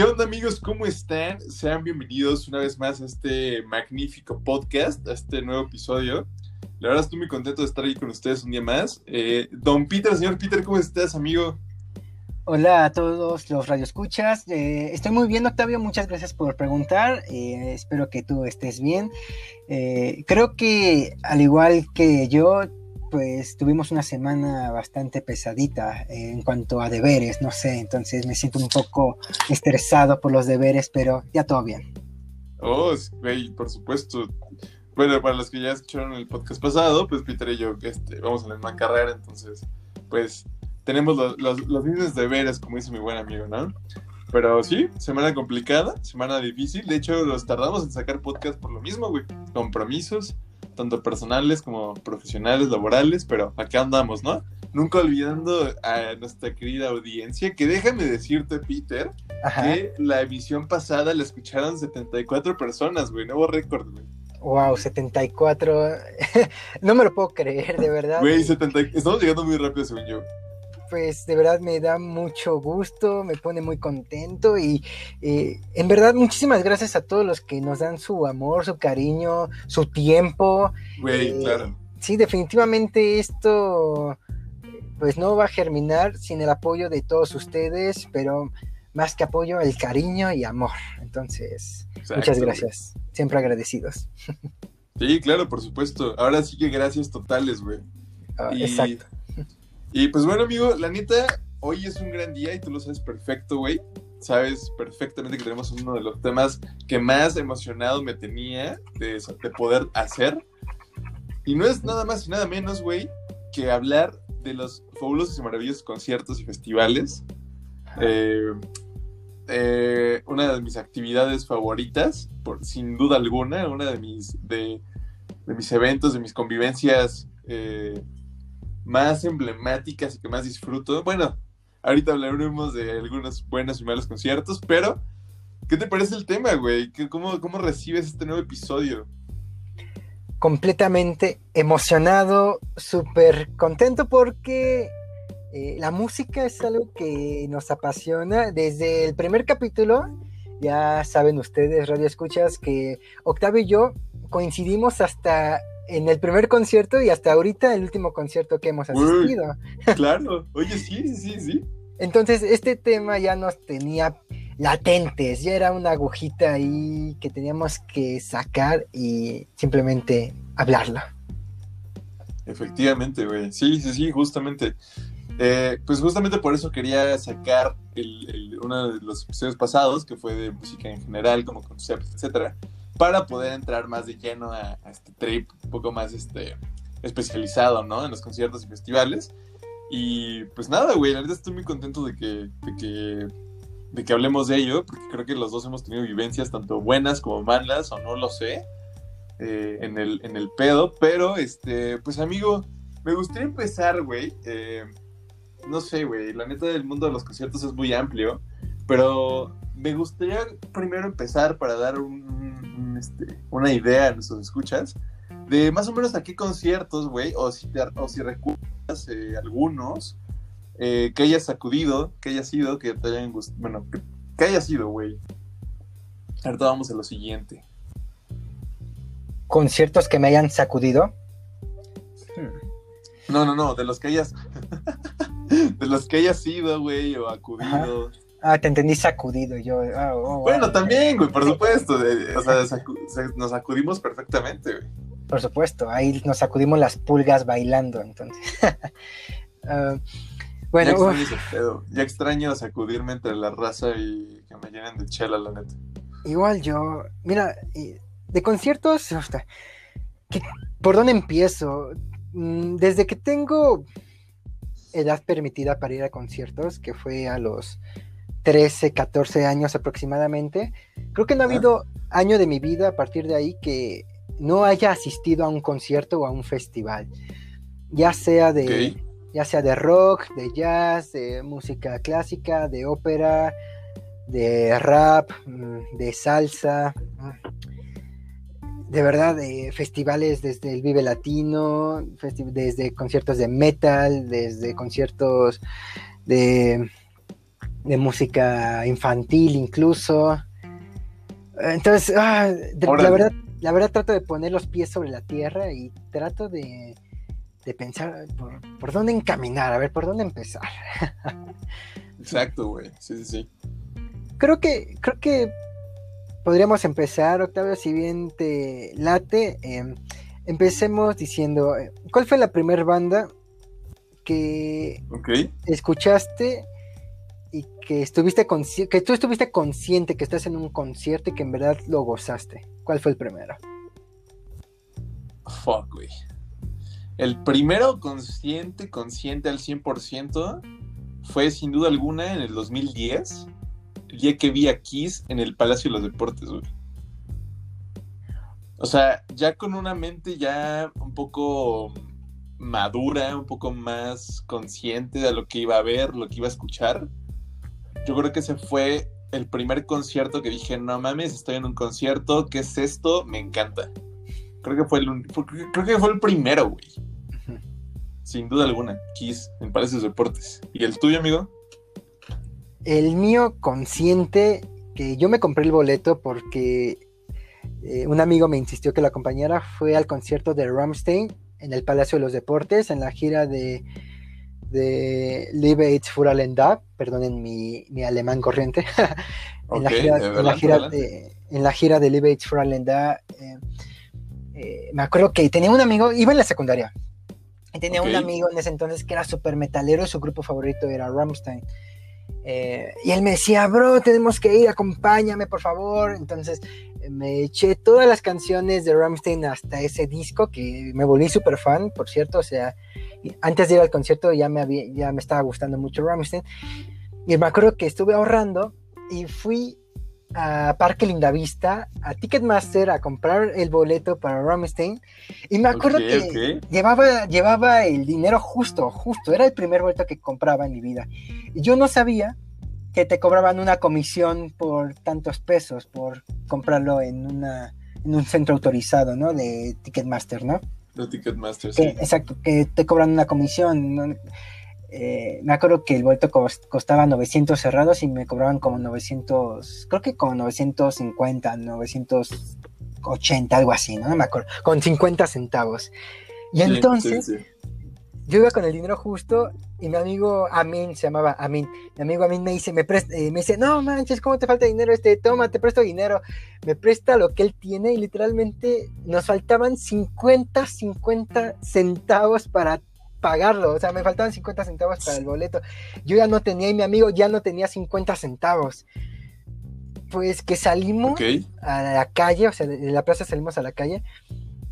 ¿Qué onda amigos? ¿Cómo están? Sean bienvenidos una vez más a este magnífico podcast, a este nuevo episodio. La verdad estoy muy contento de estar aquí con ustedes un día más. Eh, don Peter, señor Peter, ¿cómo estás, amigo? Hola a todos los radioescuchas. Eh, estoy muy bien, Octavio. Muchas gracias por preguntar. Eh, espero que tú estés bien. Eh, creo que al igual que yo, pues tuvimos una semana bastante pesadita en cuanto a deberes, no sé, entonces me siento un poco estresado por los deberes, pero ya todo bien. Oh, güey, por supuesto. Bueno, para los que ya escucharon el podcast pasado, pues Peter y yo este, vamos a la misma carrera, entonces, pues tenemos los, los, los mismos deberes, como dice mi buen amigo, ¿no? Pero sí, semana complicada, semana difícil. De hecho, los tardamos en sacar podcast por lo mismo, güey. Compromisos, tanto personales como profesionales, laborales, pero acá andamos, ¿no? Nunca olvidando a nuestra querida audiencia, que déjame decirte, Peter, Ajá. que la emisión pasada la escucharon 74 personas, güey, nuevo récord, güey. Wow, 74. no me lo puedo creer, de verdad. Güey, 70... estamos llegando muy rápido, según yo. Pues de verdad me da mucho gusto, me pone muy contento y eh, en verdad muchísimas gracias a todos los que nos dan su amor, su cariño, su tiempo. Güey, Eh, claro. Sí, definitivamente esto pues no va a germinar sin el apoyo de todos ustedes, pero más que apoyo, el cariño y amor. Entonces, muchas gracias. Siempre agradecidos. Sí, claro, por supuesto. Ahora sí que gracias totales, güey. Ah, Y- Exacto. Y pues bueno, amigo, la neta, hoy es un gran día y tú lo sabes perfecto, güey. Sabes perfectamente que tenemos uno de los temas que más emocionado me tenía de, de poder hacer. Y no es nada más y nada menos, güey, que hablar de los fabulosos y maravillosos conciertos y festivales. Eh, eh, una de mis actividades favoritas, por, sin duda alguna, una de mis, de, de mis eventos, de mis convivencias eh, más emblemáticas y que más disfruto. Bueno, ahorita hablaremos de algunos buenos y malos conciertos, pero ¿qué te parece el tema, güey? ¿Qué- ¿Cómo, ¿Cómo recibes este nuevo episodio? completamente emocionado, súper contento porque eh, la música es algo que nos apasiona. Desde el primer capítulo, ya saben ustedes, Radio Escuchas, que Octavio y yo coincidimos hasta en el primer concierto y hasta ahorita el último concierto que hemos Uy. asistido. Claro, oye, sí, sí, sí. Entonces, este tema ya nos tenía latentes, ya era una agujita ahí que teníamos que sacar y simplemente hablarlo. Efectivamente, güey. Sí, sí, sí, justamente. Eh, pues justamente por eso quería sacar el- el- uno de los episodios pasados, que fue de música en general, como conceptos, etcétera, para poder entrar más de lleno a, a este trip un poco más este, especializado, ¿no? En los conciertos y festivales. Y pues nada, güey, la verdad estoy muy contento de que, de que, de que hablemos de ello, porque creo que los dos hemos tenido vivencias tanto buenas como malas, o no lo sé, eh, en, el, en el pedo, pero este, pues amigo, me gustaría empezar, güey. eh, no sé, güey. La neta del mundo de los conciertos es muy amplio. Pero me gustaría primero empezar para dar un, un, este, una idea a nuestros escuchas de más o menos a qué conciertos, güey, o si, te- o si recuerdas eh, algunos eh, que hayas acudido, que hayas ido, que te hayan gustado. Bueno, que, que haya sido, güey. Ahorita vamos a lo siguiente. Conciertos que me hayan sacudido. No, no, no, de los que hayas. de los que hayas ido, güey, o acudido. Ah, te entendí sacudido yo. ah, oh, Bueno, también, güey, por supuesto. de- o sea, sacu- nos acudimos perfectamente, güey. Por supuesto, ahí nos sacudimos las pulgas bailando, entonces. Ah, bueno, ya extraño ese pedo. Ya extraño sacudirme entre la raza y que me llenen de chela, la neta. igual yo. Mira, de conciertos, hasta, ¿qué- ¿por dónde empiezo? Mm, Desde que tengo edad permitida para ir a conciertos, que fue a los 13, 14 años aproximadamente, creo que no ha habido año de mi vida a partir de ahí que no haya asistido a un concierto o a un festival, ya sea de, ya sea de rock, de jazz, de música clásica, de ópera, de rap, mm, de salsa, mm, de verdad, de festivales desde el Vive Latino, desde conciertos de metal, desde conciertos de de música infantil incluso. Entonces, ah, la verdad, la verdad trato de poner los pies sobre la tierra y trato de, pensar por, por, dónde encaminar, a ver, por dónde empezar. Exacto, güey. Sí, sí, sí. Creo que, creo que podríamos empezar, Octavio, si bien te late. Em, empecemos diciendo, eh, ¿cuál fue la primera banda que escuchaste y que estuviste que tú estuviste consciente que estás en un concierto y que en verdad lo gozaste? ¿Cuál fue el primero? Fuck, güey. El primero consciente, consciente al 100% fue sin duda alguna en el 2010, el día que vi a Kiss en el Palacio de los Deportes, güey. O sea, ya con una mente ya un poco madura, un poco más consciente de lo que iba a ver, lo que iba a escuchar. Yo creo que ese fue el primer concierto que dije, no mames, estoy en un concierto, ¿qué es esto? Me encanta. Creo que fue el, creo que fue el primero, güey. Sin duda alguna, Kiss en Palacios Deportes. ¿Y el tuyo, amigo? El mío consciente, que yo me compré el boleto porque eh, un amigo me insistió que lo acompañara, fue al concierto de Ramstein en el Palacio de los Deportes, en la gira de, de Liebe Furalenda, perdonen mi, mi, alemán corriente, en, la gira, en, la gira de, en, la gira, de, Liebe Furalenda, eh, eh, me acuerdo que tenía un amigo, iba en la secundaria, y tenía un amigo en ese entonces que era súper metalero, su grupo favorito era Ramstein. Eh, y él me decía, bro, tenemos que ir, acompáñame, por favor. Entonces me eché todas las canciones de Rammstein hasta ese disco que me volví súper fan, por cierto. O sea, antes de ir al concierto ya me, había, ya me estaba gustando mucho Rammstein. Y me acuerdo que estuve ahorrando y fui a Parque Lindavista, a Ticketmaster, a comprar el boleto para Rammstein. Y me acuerdo que llevaba, llevaba el dinero justo, justo. Era el primer boleto que compraba en mi vida. Y yo no sabía que te cobraban una comisión por tantos pesos por comprarlo en, una, en un centro autorizado, ¿no? De Ticketmaster, ¿no? De Ticketmaster, sí. Exacto, que te cobran una comisión. ¿no? Eh, me acuerdo que el boleto costaba 900 cerrados y me cobraban como 900, creo que como 950, 980, algo así, ¿no? me acuerdo, con 50 centavos. Y entonces, yo iba con el dinero justo y mi amigo Amin, se llamaba Amin, mi amigo Amin me dice, me, eh, me dice, no manches, ¿cómo te falta dinero? Este, toma, te presto dinero. Me presta lo que él tiene y literalmente nos faltaban 50, 50 centavos para pagarlo. O sea, me faltaban 50 centavos para el boleto. Yo ya no tenía y mi amigo ya no tenía 50 centavos. Pues que salimos a la calle, o sea, de la plaza salimos a la calle.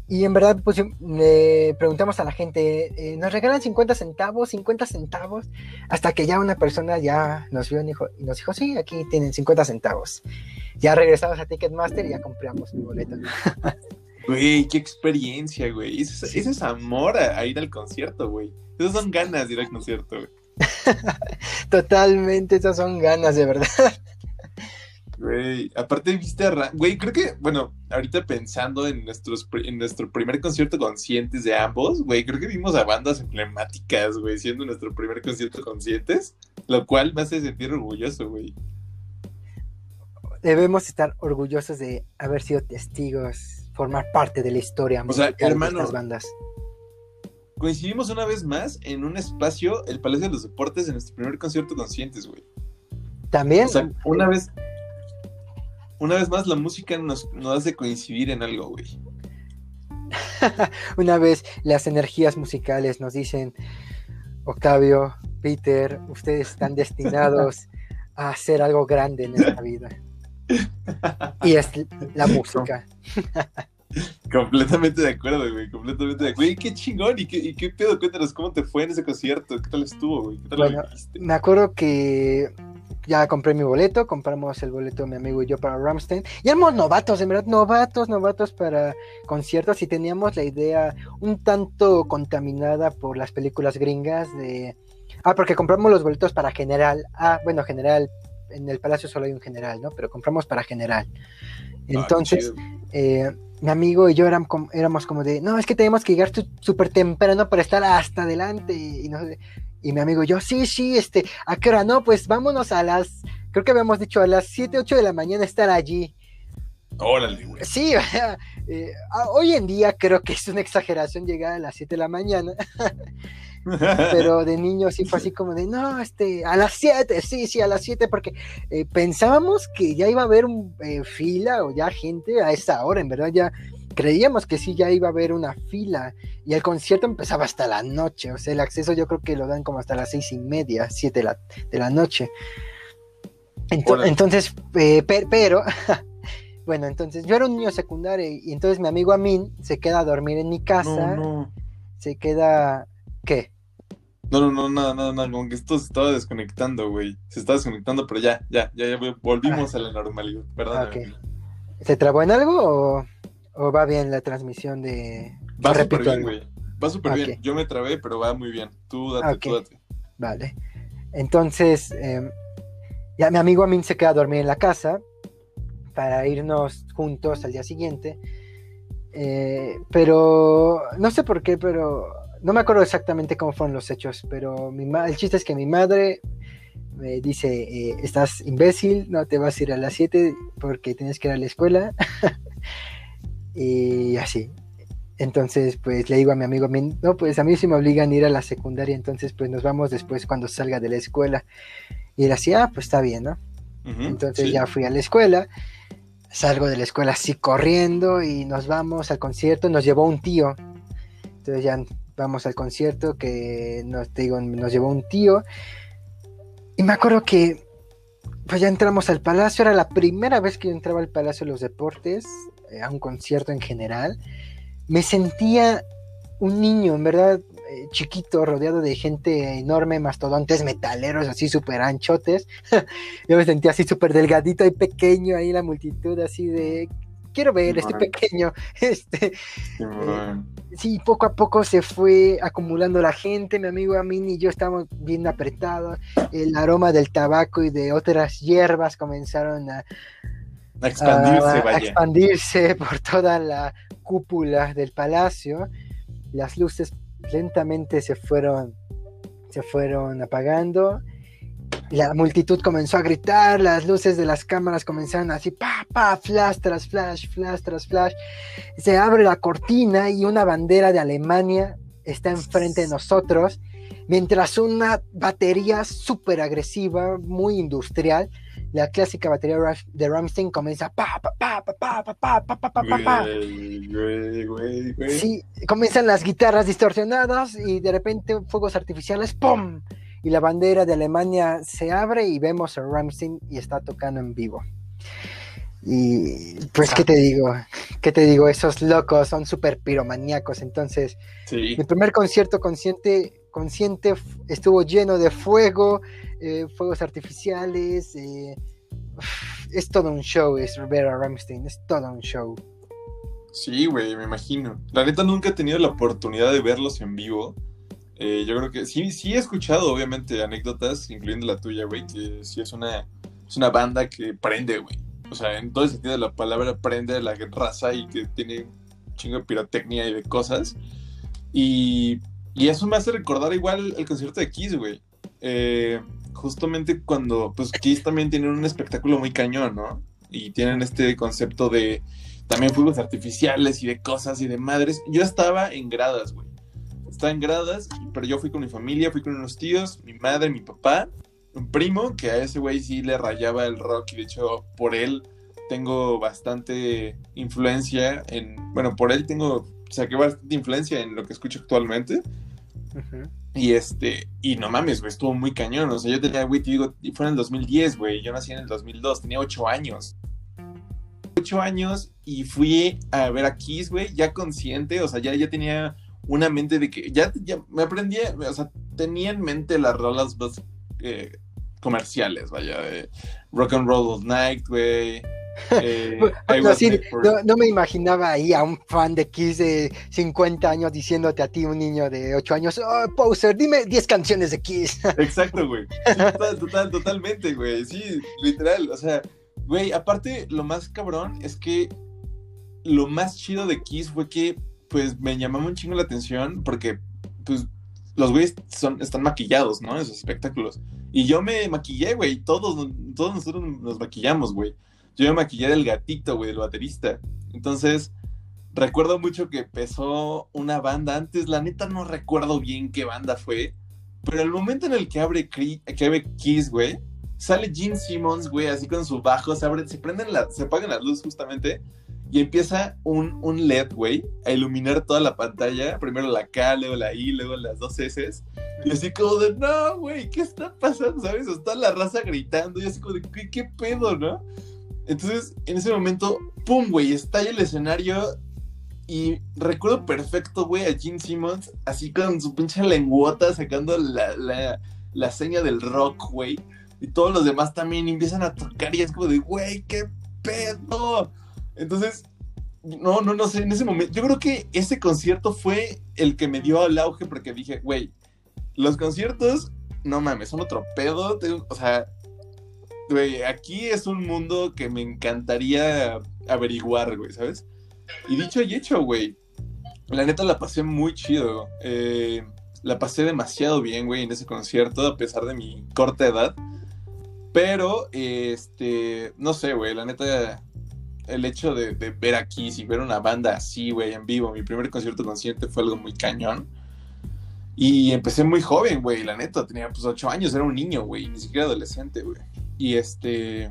Y en verdad, pues le preguntamos a la gente, eh, ¿nos regalan 50 centavos? 50 centavos. Hasta que ya una persona ya nos vio y, y nos dijo, sí, aquí tienen 50 centavos. Ya regresamos a Ticketmaster y ya compramos mi boleto. Güey, qué experiencia, güey. Ese, es amor a, ir al concierto, güey. Esas son ganas de ir al concierto, güey. Totalmente, esas son ganas, de verdad. Güey, aparte viste a... Güey, creo que, bueno, ahorita pensando en, nuestros, en nuestro primer concierto conscientes de ambos, güey, creo que vimos a bandas emblemáticas, güey, siendo nuestro primer concierto conscientes, lo cual me hace sentir orgulloso, güey. Debemos estar orgullosos de haber sido testigos formar parte de la historia o sea, hermano, de estas bandas. Coincidimos una vez más en un espacio, el Palacio de los Deportes, en nuestro primer concierto conscientes, güey. También. O sea, una vez, una vez más la música nos, nos hace coincidir en algo, güey. una vez las energías musicales nos dicen, Octavio, Peter, ustedes están destinados a hacer algo grande en esta vida. y es la música. completamente de acuerdo, güey. Completamente de acuerdo. Güey, qué chingón. ¿Y qué, qué pedo? Cuéntanos cómo te fue en ese concierto. ¿Qué tal estuvo, güey? ¿Qué tal bueno, me acuerdo que ya compré mi boleto. Compramos el boleto mi amigo y yo para Ramstein. Y éramos novatos, en verdad, novatos, novatos para conciertos. Y teníamos la idea un tanto contaminada por las películas gringas de. Ah, porque compramos los boletos para general. Ah, bueno, general en el Palacio solo hay un general, ¿no? Pero compramos para general. Ah, Entonces, eh, mi amigo y yo éramos como, éramos como de, no, es que tenemos que llegar súper temprano para estar hasta adelante. Y, Y mi amigo, yo, sí, sí, este, ¿a qué hora? No, pues vámonos a las, creo que habíamos dicho, a las 7, 8 de la mañana estar allí. Órale, güey. Sí, eh, hoy en día creo que es una exageración llegar a las 7 de la mañana. Pero de niño sí fue así como de, no, este, a las 7, sí, sí, a las 7, porque eh, pensábamos que ya iba a haber un, eh, fila o ya gente a esa hora, en verdad ya creíamos que sí ya iba a haber una fila y el concierto empezaba hasta la noche, o sea, el acceso yo creo que lo dan como hasta las seis y media, siete de la, de la noche. entonces, eh, pero, bueno, entonces yo era un niño secundario y entonces mi amigo Amin se queda a dormir en mi casa, se queda, ¿qué? No, no, no, nada, nada, nada, como que esto se estaba desconectando, güey. Se estaba desconectando, pero ya, ya, ya, ya volvimos ah. a la normalidad, ¿verdad? ¿Se trabó en algo o...? ¿O va bien la transmisión de.? Va súper bien, güey. Va súper bien. Yo me trabé, pero va muy bien. Tú date, tú date. Vale. Entonces, em, ya mi amigo Amin se queda a dormir en la casa para irnos juntos al día siguiente. Eh, pero no sé por qué, pero no me acuerdo exactamente cómo fueron los hechos, pero mi el chiste es que mi madre me dice, eh, estás imbécil, no te vas a ir a las 7 porque tienes que ir a la escuela. y así. Entonces, pues le digo a mi amigo, no, pues a mí sí me obligan a ir a la secundaria, entonces pues nos vamos después cuando salga de la escuela. Y él así, ah, pues está bien, ¿no? entonces ya fui a la escuela, salgo de la escuela así corriendo y nos vamos al concierto, nos llevó un tío. Entonces ya vamos al concierto que nos, digo, nos llevó un tío. Y me acuerdo que pues ya entramos al palacio, era la primera vez que yo entraba al Palacio de los Deportes, eh, a un concierto en general. Me sentía un niño, en verdad, eh, chiquito, rodeado de gente enorme, mastodontes metaleros, así súper anchotes. yo me sentía así súper delgadito y pequeño ahí la multitud, así de quiero ver, estoy pequeño. Este, eh, sí, poco a poco se fue acumulando la gente, mi amigo Amin y yo estábamos bien apretados, el aroma del tabaco y de otras hierbas comenzaron a, expandirse, expandirse por toda la cúpula del palacio, las luces lentamente se fueron, se fueron apagando la multitud comenzó a gritar, las luces de las cámaras comenzaron así, pa, pa, flash tras flash, flash tras flash. Se abre la cortina y una bandera de Alemania está enfrente de nosotros, mientras una batería súper agresiva, muy industrial, la clásica batería de Ramstein comienza pa pa pa pa pa pa pa pa pa pa pa Sí, comienzan las guitarras distorsionadas y de repente fuegos artificiales, ¡pum! Y la bandera de Alemania se abre y vemos a Ramstein y está tocando en vivo. Y pues, ¿qué te digo? ¿Qué te digo? Esos locos son súper piromaníacos. Entonces, mi primer concierto consciente, consciente estuvo lleno de fuego, eh, fuegos artificiales. Eh, es todo un show, es ver a Ramstein, es todo un show. Sí, güey, me imagino. La neta nunca he tenido la oportunidad de verlos en vivo. Eh, yo creo que sí, sí he escuchado, obviamente, anécdotas, incluyendo la tuya, güey, que sí es una, es una banda que prende, güey. O sea, en todo el sentido de la palabra, prende la raza y que tiene un chingo de pirotecnia y de cosas. Y, y eso me hace recordar igual el concierto de Kiss, güey. Eh, justamente cuando, pues Kiss también tiene un espectáculo muy cañón, ¿no? Y tienen este concepto de también fuegos artificiales y de cosas y de madres. Yo estaba en gradas, güey estaba en gradas, pero yo fui con mi familia, fui con unos tíos, mi madre, mi papá, un primo, que a ese güey sí le rayaba el rock y de hecho por él tengo bastante influencia en, bueno, por él tengo, saqué bastante influencia en lo que escucho actualmente. Y este, y no mames, güey, estuvo muy cañón. O sea, yo tenía, güey, te digo, fue en el 2010, güey. Yo nací en el 2002, tenía 8 años. 8 años y fui a ver a Kiss, güey, ya consciente, o sea, ya, ya tenía una mente de que ya, ya me aprendí, o sea, tenía en mente las rolas más eh, comerciales, vaya, de Rock and Roll All Night, güey. Eh, no, me imaginaba ahí a un fan de Kiss de 50 años diciéndote a ti, un niño de 8 años, oh, Poser, dime 10 canciones de Kiss. Exacto, güey. total, totalmente, güey. Sí, literal. O sea, güey, aparte, lo más cabrón es que lo más chido de Kiss fue que pues me llamaba un chingo la atención porque, pues, los güeyes son, están maquillados, ¿no? En esos espectáculos. Y yo me maquillé, güey. Todos, todos nosotros nos maquillamos, güey. Yo me maquillé del gatito, güey, del baterista. Entonces, recuerdo mucho que empezó una banda antes. La neta no recuerdo bien qué banda fue. Pero el momento en el que abre, que Kiss, güey, sale Gene Simmons, güey, así con su bajo, se, se prenden la, se apagan las luces justamente y empieza un, un LED, güey, a iluminar toda la pantalla. Primero la K, luego la I, luego las dos S. Y así como de, no, güey, ¿qué está pasando? ¿Sabes? Está la raza gritando y así como de, ¿qué, qué pedo, no? Entonces, en ese momento, pum, güey, estalla el escenario. Y recuerdo perfecto, güey, a Gene Simmons, así con su pinche lenguota, sacando la, la, la seña del rock, güey. Y todos los demás también empiezan a tocar y es como de, güey, qué pedo. Entonces, no, no, no sé, en ese momento, yo creo que ese concierto fue el que me dio el auge porque dije, güey, los conciertos, no mames, son otro pedo, o sea, güey, aquí es un mundo que me encantaría averiguar, güey, ¿sabes? Y dicho y hecho, güey, la neta la pasé muy chido, eh, la pasé demasiado bien, güey, en ese concierto, a pesar de mi corta edad. Pero, este, no sé, güey, la neta, el hecho de, ver aquí, si ver una banda así, güey, en vivo, mi primer concierto consciente fue algo muy cañón. Y empecé muy joven, güey, la neta, tenía pues ocho años, era un niño, güey, ni siquiera adolescente, güey. Y este,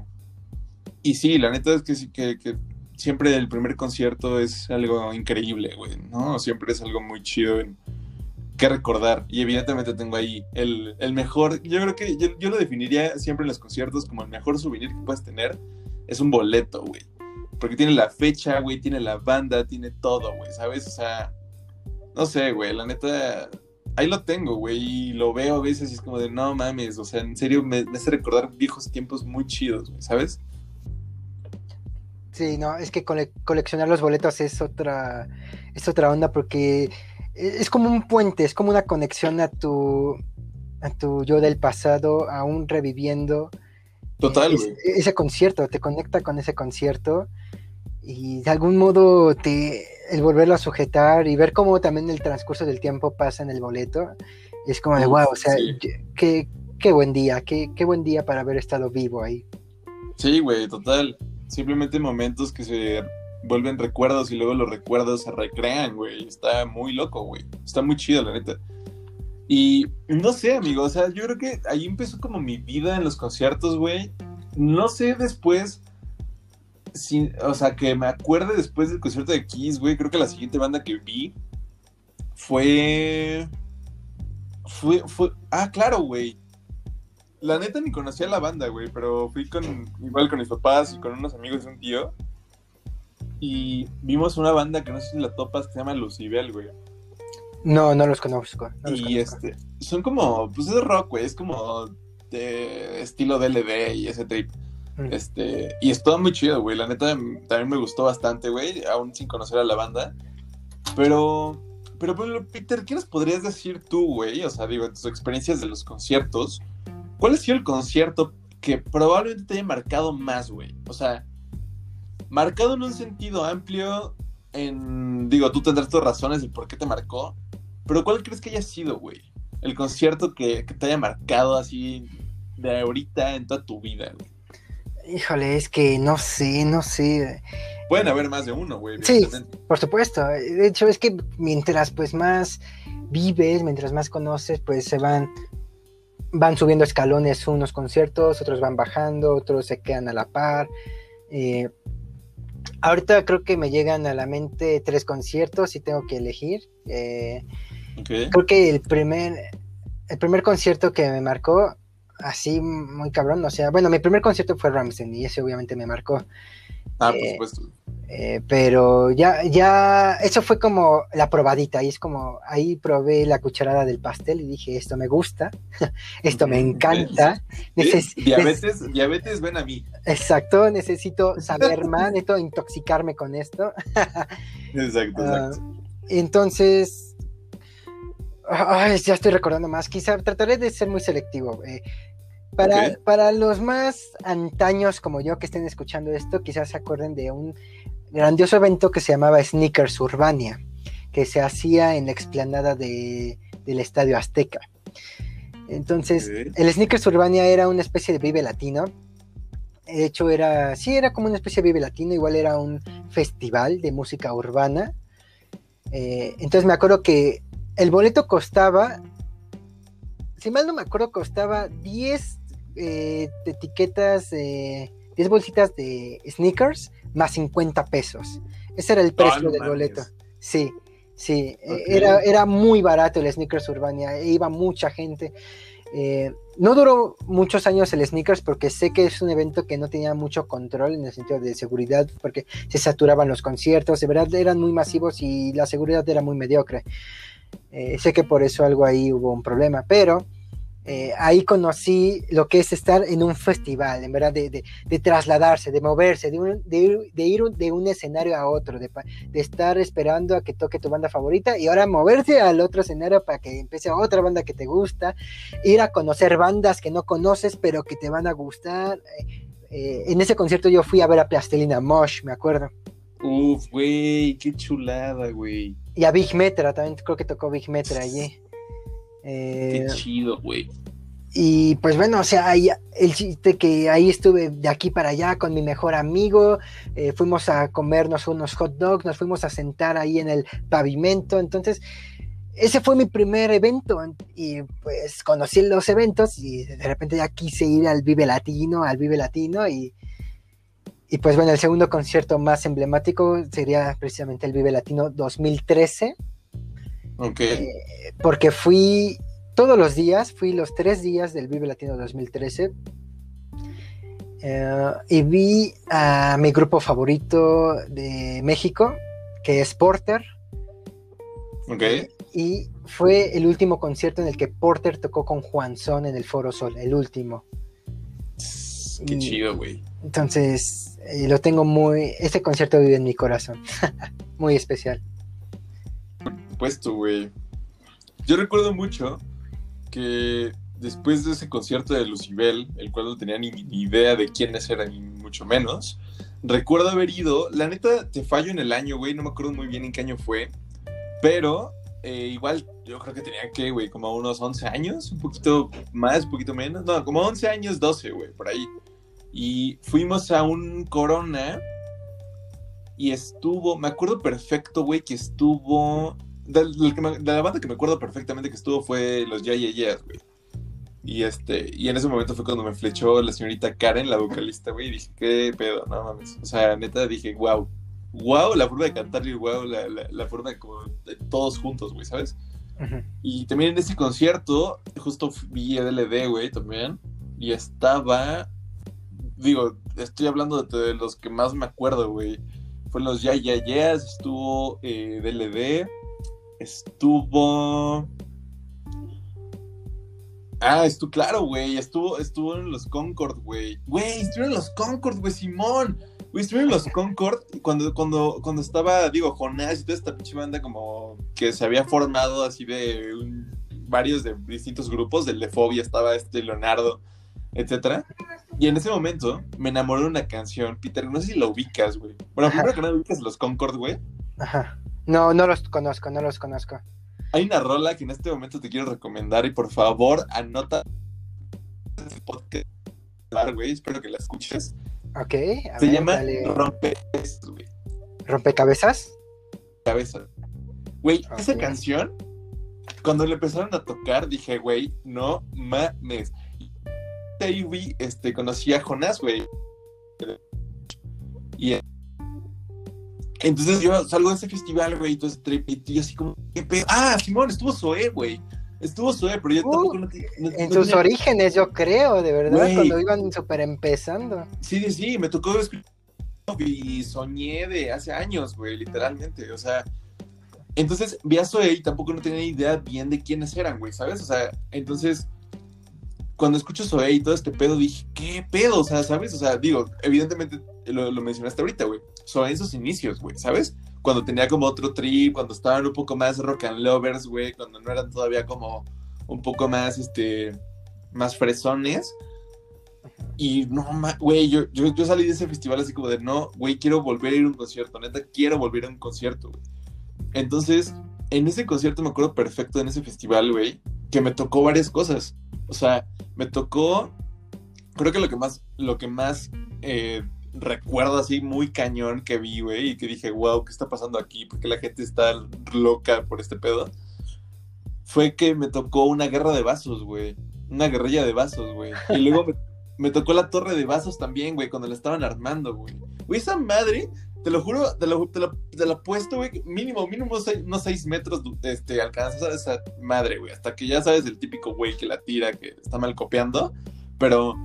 y sí, la neta es que, que, que siempre el primer concierto es algo increíble, güey, ¿no? Siempre es algo muy chido que recordar. Y evidentemente tengo ahí el, el mejor, yo creo que yo, yo, lo definiría siempre en los conciertos como el mejor souvenir que puedes tener, es un boleto, güey. Porque tiene la fecha, güey, tiene la banda, tiene todo, güey, ¿sabes? O sea, no sé, güey, la neta, ahí lo tengo, güey, y lo veo a veces y es como de, no mames, o sea, en serio me, hace recordar viejos tiempos muy chidos, güey, ¿sabes? Sí, no, es que coleccionar los boletos es otra, es otra onda porque e, es como un puente, es como una conexión a tu, a tu yo del pasado, aún reviviendo. Total, güey. ese concierto, te conecta con ese concierto y de algún modo te, el volverlo a sujetar y ver cómo también el transcurso del tiempo pasa en el boleto, es como de wow, o sea, qué, qué, buen día, qué, qué buen día para haber estado vivo ahí. Sí, güey, total. Simplemente momentos que se vuelven recuerdos y luego los recuerdos se recrean, güey. Está muy loco, güey. Está muy chido, la neta. Y no sé, amigo, o sea, yo creo que ahí empezó como mi vida en los conciertos, güey. No sé después o sea, que me acuerde después del concierto de Kiss, güey, creo que la siguiente banda que vi fue... Fue, fue... Ah, claro, güey. La neta ni conocía la banda, güey, pero fui con, igual con mis papás y con unos amigos de un tío. Y vimos una banda que no sé si la topas, que se llama Lucibel, güey. No, no los conozco. y este, son como, pues es rock, güey, es como de estilo DLD y ese trip. Este, y es todo muy chido, güey. La neta también me gustó bastante, güey, aún sin conocer a la banda. Pero, pero, Peter, ¿qué nos podrías decir tú, güey? O sea, digo, en tus experiencias de los conciertos, ¿cuál ha sido el concierto que probablemente te haya marcado más, güey? O sea, marcado en un sentido amplio, en, digo, tú tendrás tus razones de por qué te marcó, pero ¿cuál crees que haya sido, güey? El concierto que, que te haya marcado así de ahorita en toda tu vida, güey. Híjole, es que no sé, no sé. Pueden haber más de uno, güey. Sí, por supuesto. De hecho, es que mientras pues más vives, mientras más conoces, pues se van, van subiendo escalones unos conciertos, otros van bajando, otros se quedan a la par. Eh, ahorita creo que me llegan a la mente tres conciertos y tengo que elegir. Eh, Creo que el primer, el primer concierto que me marcó así muy cabrón, o sea, bueno, mi primer concierto fue Ramstein y ese obviamente me marcó. Ah, por eh, supuesto. Eh, pero ya, ya, eso fue como la probadita, y es como, ahí probé la cucharada del pastel y dije, esto me gusta, esto me encanta. Diabetes, diabetes, ven a mí. Exacto, necesito saber más, necesito intoxicarme con esto. exacto, ah, exacto. entonces, Ay, ya estoy recordando más. Quizá trataré de ser muy selectivo. Eh, para, para los más antaños como yo que estén escuchando esto, quizás se acuerden de un grandioso evento que se llamaba Sneakers Urbania, que se hacía en la explanada de, del Estadio Azteca. Entonces, el Sneakers Urbania era una especie de Vive Latino. De hecho, era, sí, era como una especie de Vive Latino, igual era un festival de música urbana. Eh, entonces me acuerdo que el boleto costaba, si mal no me acuerdo, costaba 10 eh, etiquetas, 10 bolsitas de sneakers más 50 pesos. Ese era el precio del boleto. Sí, sí, e, era, era muy barato el Sneakers Urbania, e iba mucha gente. Eh, no duró muchos años el Sneakers porque sé que es un evento que no tenía mucho control en el sentido de seguridad, porque se saturaban los conciertos, de verdad eran muy masivos y la seguridad era muy mediocre. Eh, sé que por eso algo ahí hubo un problema, pero eh, ahí conocí lo que es estar en un festival, en verdad, de, trasladarse, de moverse, de, ir de un escenario a otro, de, estar esperando a que toque tu banda favorita y ahora moverse al otro escenario para que empiece otra banda que te gusta, ir a conocer bandas que no conoces pero que te van a gustar. Eh, en ese concierto yo fui a ver a Plastilina Mosh, me acuerdo. Uf, güey, qué chulada, güey. Y a Big Metra, también creo que tocó Big Metra allí. Qué eh, chido, güey. Y pues bueno, o sea, el chiste que ahí estuve de aquí para allá con mi mejor amigo, eh, fuimos a comernos unos hot dogs, nos fuimos a sentar ahí en el pavimento, entonces ese fue mi primer evento y pues conocí los eventos y de repente ya quise ir al Vive Latino, al Vive Latino y, y pues bueno, el segundo concierto más emblemático sería precisamente el Vive Latino 2013 Ok. Eh, porque fui todos los días, fui los tres días del Vive Latino 2013. Eh, y vi a mi grupo favorito de México, que es Porter. Ok. Y fue el último concierto en el que Porter tocó con Juan Son en el Foro Sol, el último. Qué chido, güey. Entonces, lo tengo muy. Este concierto vive en mi corazón. muy especial supuesto, güey. Yo recuerdo mucho que después de ese concierto de Lucibel, el cual no tenía ni, idea de quiénes eran, ni mucho menos, recuerdo haber ido, la neta, te fallo en el año, güey, no me acuerdo muy bien en qué año fue, pero eh, igual yo creo que tenía que, güey, como unos 11 años, un poquito más, un poquito menos, no, como 11 años, 12, güey, por ahí. Y fuimos a un Corona y estuvo, me acuerdo perfecto, güey, que estuvo de, la banda que me acuerdo perfectamente que estuvo fue los Yeah Yeah güey. Y este, y en ese momento fue cuando me flechó la señorita Karen, la vocalista, güey, y dije, qué pedo, no mames. O sea, neta dije, wow. Wow, la forma de cantar y wow, la, la, forma de como de todos juntos, güey, ¿sabes? Y también en ese concierto, justo vi DLD, güey, también. Y estaba. Digo, estoy hablando de, los que más me acuerdo, güey. Fueron los Ya Ya estuvo eh, DLD, Estuvo. Ah, estuvo, claro, güey. Estuvo, estuvo en los Concord, güey. Güey, estuvo en los Concord, güey, Simón. Güey, estuve en los Concord cuando, cuando, cuando estaba, digo, Jonás y toda esta pinche banda como que se había formado así de varios de distintos grupos. Del de Fobia estaba este Leonardo, etcétera. Y en ese momento me enamoré de una canción, Peter, no sé si la ubicas, güey. Bueno, primero que no ubicas los Concord, güey. Ajá. No, no los conozco, no los conozco. Hay una rola que en este momento te quiero recomendar y por favor anota este podcast, güey, espero que la escuches. Ok. Se llama Rompecabezas, güey. ¿Rompecabezas? Cabeza. Güey, esa canción, cuando le empezaron a tocar, dije, güey, no mames. Ahí, este, conocí a Jonás, güey. Y entonces yo salgo de ese festival, güey, y todo ese trip, y yo así como, ¿qué pedo? Ah, Simón, estuvo Zoé, güey. Estuvo Zoé, pero yo uh, tampoco no, En sus orígenes, yo creo, de verdad, cuando iban súper empezando. Sí, sí, sí, me tocó escuchar y soñé de hace años, güey, literalmente. O sea, entonces vi a Zoé y tampoco no tenía idea bien de quiénes eran, güey, ¿sabes? O sea, entonces cuando escucho Zoé y todo este pedo, dije, ¿qué pedo? O sea, ¿sabes? O sea, digo, evidentemente lo, lo mencionaste ahorita, güey. Zoé en sus inicios, güey, ¿sabes? Cuando tenía como otro trip, cuando estaban un poco más rock and lovers, güey, cuando no eran todavía como un poco más, este, más fresones. Y no, güey, yo, yo, yo, salí de ese festival así como de, no, güey, quiero volver a ir a un concierto, neta, quiero volver a un concierto, güey. Entonces, en ese concierto me acuerdo perfecto, en ese festival, güey, que me tocó varias cosas. O sea, me tocó, creo que lo que más, lo que más eh, recuerdo así muy cañón que vi, güey, y que dije, wow, ¿qué está pasando aquí? ¿Por qué la gente está loca por este pedo? Fue que me tocó una guerra de vasos, güey. Una guerrilla de vasos, güey. Y luego me, tocó la torre de vasos también, güey, cuando la estaban armando, güey. Güey, esa madre, te lo juro, te lo, te lo, puesto, güey, mínimo, mínimo unos seis metros este, alcanzas a esa madre, güey. Hasta que ya sabes el típico güey que la tira, que está mal copiando. Pero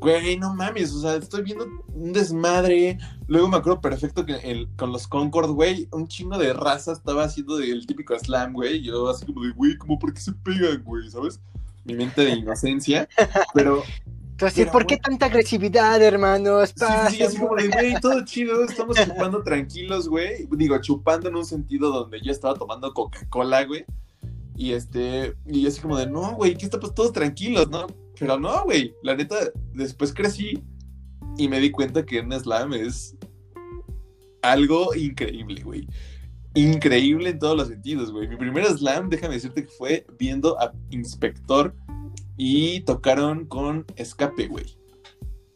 güey, no mames, o sea, estoy viendo un desmadre. Luego me acuerdo perfecto que con los Concord, güey, un chingo de raza estaba haciendo el típico slam, güey. Yo así como de, güey, como por qué se pegan, güey, ¿sabes? Mi mente de inocencia, pero... Entonces, ¿por qué tanta agresividad, hermanos? Sí, sí, así como de, güey, todo chido, estamos chupando tranquilos, güey. Digo, chupando en un sentido donde yo estaba tomando Coca-Cola, güey. Y este, y así como de, no, güey, ¿qué está? Pues todos tranquilos, ¿no? Pero no, güey, la neta, después crecí y me di cuenta que un slam es algo increíble, güey. Increíble en todos los sentidos, güey. Mi primer slam, déjame decirte que fue viendo a Inspector y tocaron con Escape, güey.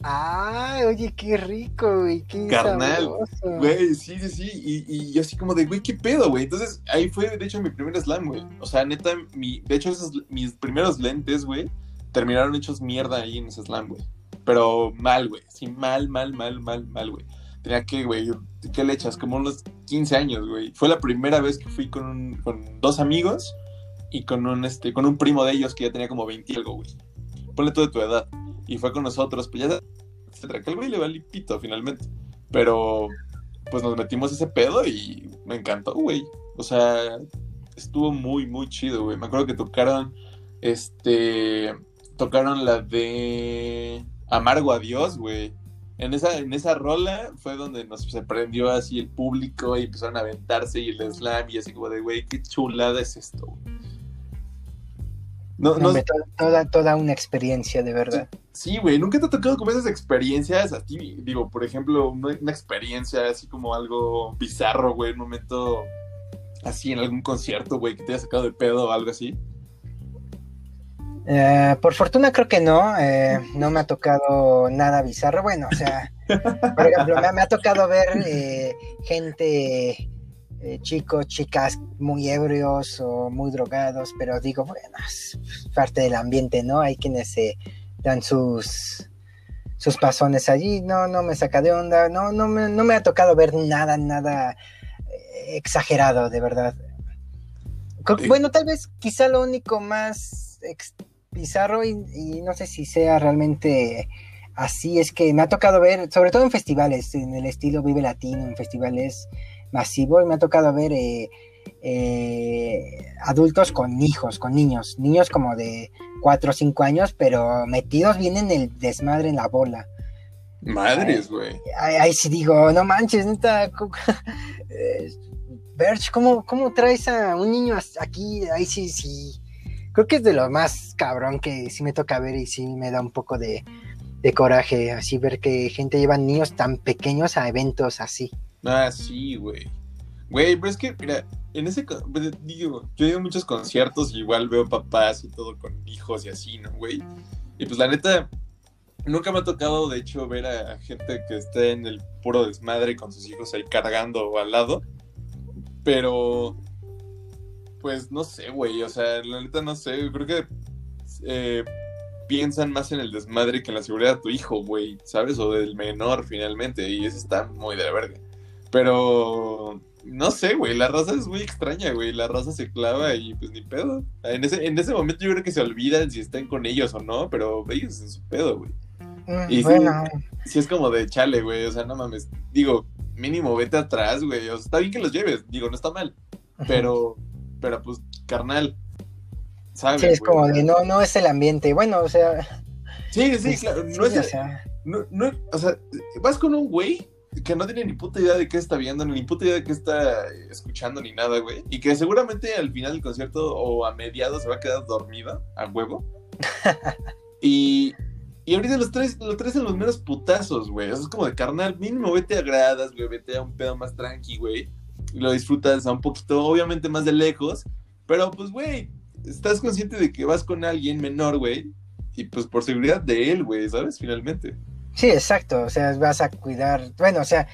Ay, oye, qué rico, güey, qué Carnal, güey, sí, sí, sí, y, y así como de, güey, qué pedo, güey. Entonces, ahí fue, de hecho, mi primer slam, güey. O sea, neta, mi, de hecho, esos, mis primeros lentes, güey, terminaron hechos mierda ahí en ese slam, güey. Pero mal, güey. Sí, mal, mal, mal, mal, mal, güey. Tenía que, güey, ¿qué le echas? Como unos 15 años, güey. Fue la primera vez que fui con, con dos amigos y con un, este, con un primo de ellos que ya tenía como 20 y algo, güey. Ponle todo de tu edad. Y fue con nosotros, pues ya, etcétera. Que el güey le va lipito finalmente. Pero, pues nos metimos ese pedo y me encantó, güey. O sea, estuvo muy, muy chido, güey. Me acuerdo que tocaron, este, tocaron la de Amargo Adiós, güey. En esa, en esa rola fue donde nos se prendió así el público y empezaron a aventarse y el slam y así como de, güey, qué chulada es esto, No, no, toda, toda una experiencia, de verdad. Sí, güey, nunca te ha tocado como esas experiencias a ti, digo, por ejemplo, una, una experiencia así como algo bizarro, güey, un momento así en algún concierto, güey, que te haya sacado de pedo o algo así. Eh, por fortuna creo que no, eh, no me ha tocado nada bizarro. Bueno, o sea, por ejemplo, me, ha tocado ver eh, gente, chicos, chicas muy ebrios o muy drogados, pero digo, bueno, es parte del ambiente, ¿no? Hay quienes se dan sus, sus pasones allí, no, no me saca de onda, no, no me, no me ha tocado ver nada, nada exagerado, de verdad. Bueno, tal vez quizá lo único más bizarro y, no sé si sea realmente así, es que me ha tocado ver, sobre todo en festivales, en el estilo Vive Latino, en festivales masivos, me ha tocado ver eh, eh, adultos con hijos, con niños, niños como de 4 o 5 años, pero metidos bien en el desmadre en la bola. Madres, güey. Ahí, sí digo, no manches, neta. ¿cómo, ¿cómo traes a un niño aquí? Ahí sí, sí creo que es de lo más cabrón que sí me toca ver y sí me da un poco de, coraje, así ver que gente lleva niños tan pequeños a eventos así. Ah, sí, güey. Güey, pero es que, mira, en ese, pues, digo, yo he ido a muchos conciertos y igual veo papás y todo con hijos y así, ¿no, güey? Y pues la neta, nunca me ha tocado, de hecho, ver a gente que esté en el puro desmadre con sus hijos ahí cargando al lado. Pero pues no sé, güey, o sea, la neta no sé, creo que eh, piensan más en el desmadre que en la seguridad de tu hijo, güey, ¿sabes? O del menor finalmente, y eso está muy de la verga. Pero no sé, güey, la raza es muy extraña, güey, la raza se clava y pues ni pedo. En ese, en ese momento yo creo que se olvidan si están con ellos o no, pero ellos en su pedo, güey. Mm, y bueno. sí, es como de chale, güey, o sea, no mames, digo, mínimo vete atrás, güey, o sea, está bien que los lleves, digo, no está mal, pero pero pues, carnal, ¿sabes? Sí, es como de no, no es el ambiente. Bueno, o sea. Sí, sí, claro. No es. O sea... No, no, o sea, vas con un güey que no tiene ni puta idea de qué está viendo, ni puta idea de qué está escuchando, ni nada, güey. Y que seguramente al final del concierto o a mediados se va a quedar dormida, a huevo. y, y ahorita los tres, los tres en los menos putazos, güey. O sea, es como de carnal, mínimo vete a gradas, güey, vete a un pedo más tranqui, güey lo disfrutas a un poquito, obviamente más de lejos, pero pues, güey, estás consciente de que vas con alguien menor, güey, y pues por seguridad de él, güey, ¿sabes? Finalmente. Sí, exacto, o sea, vas a cuidar, bueno, o sea,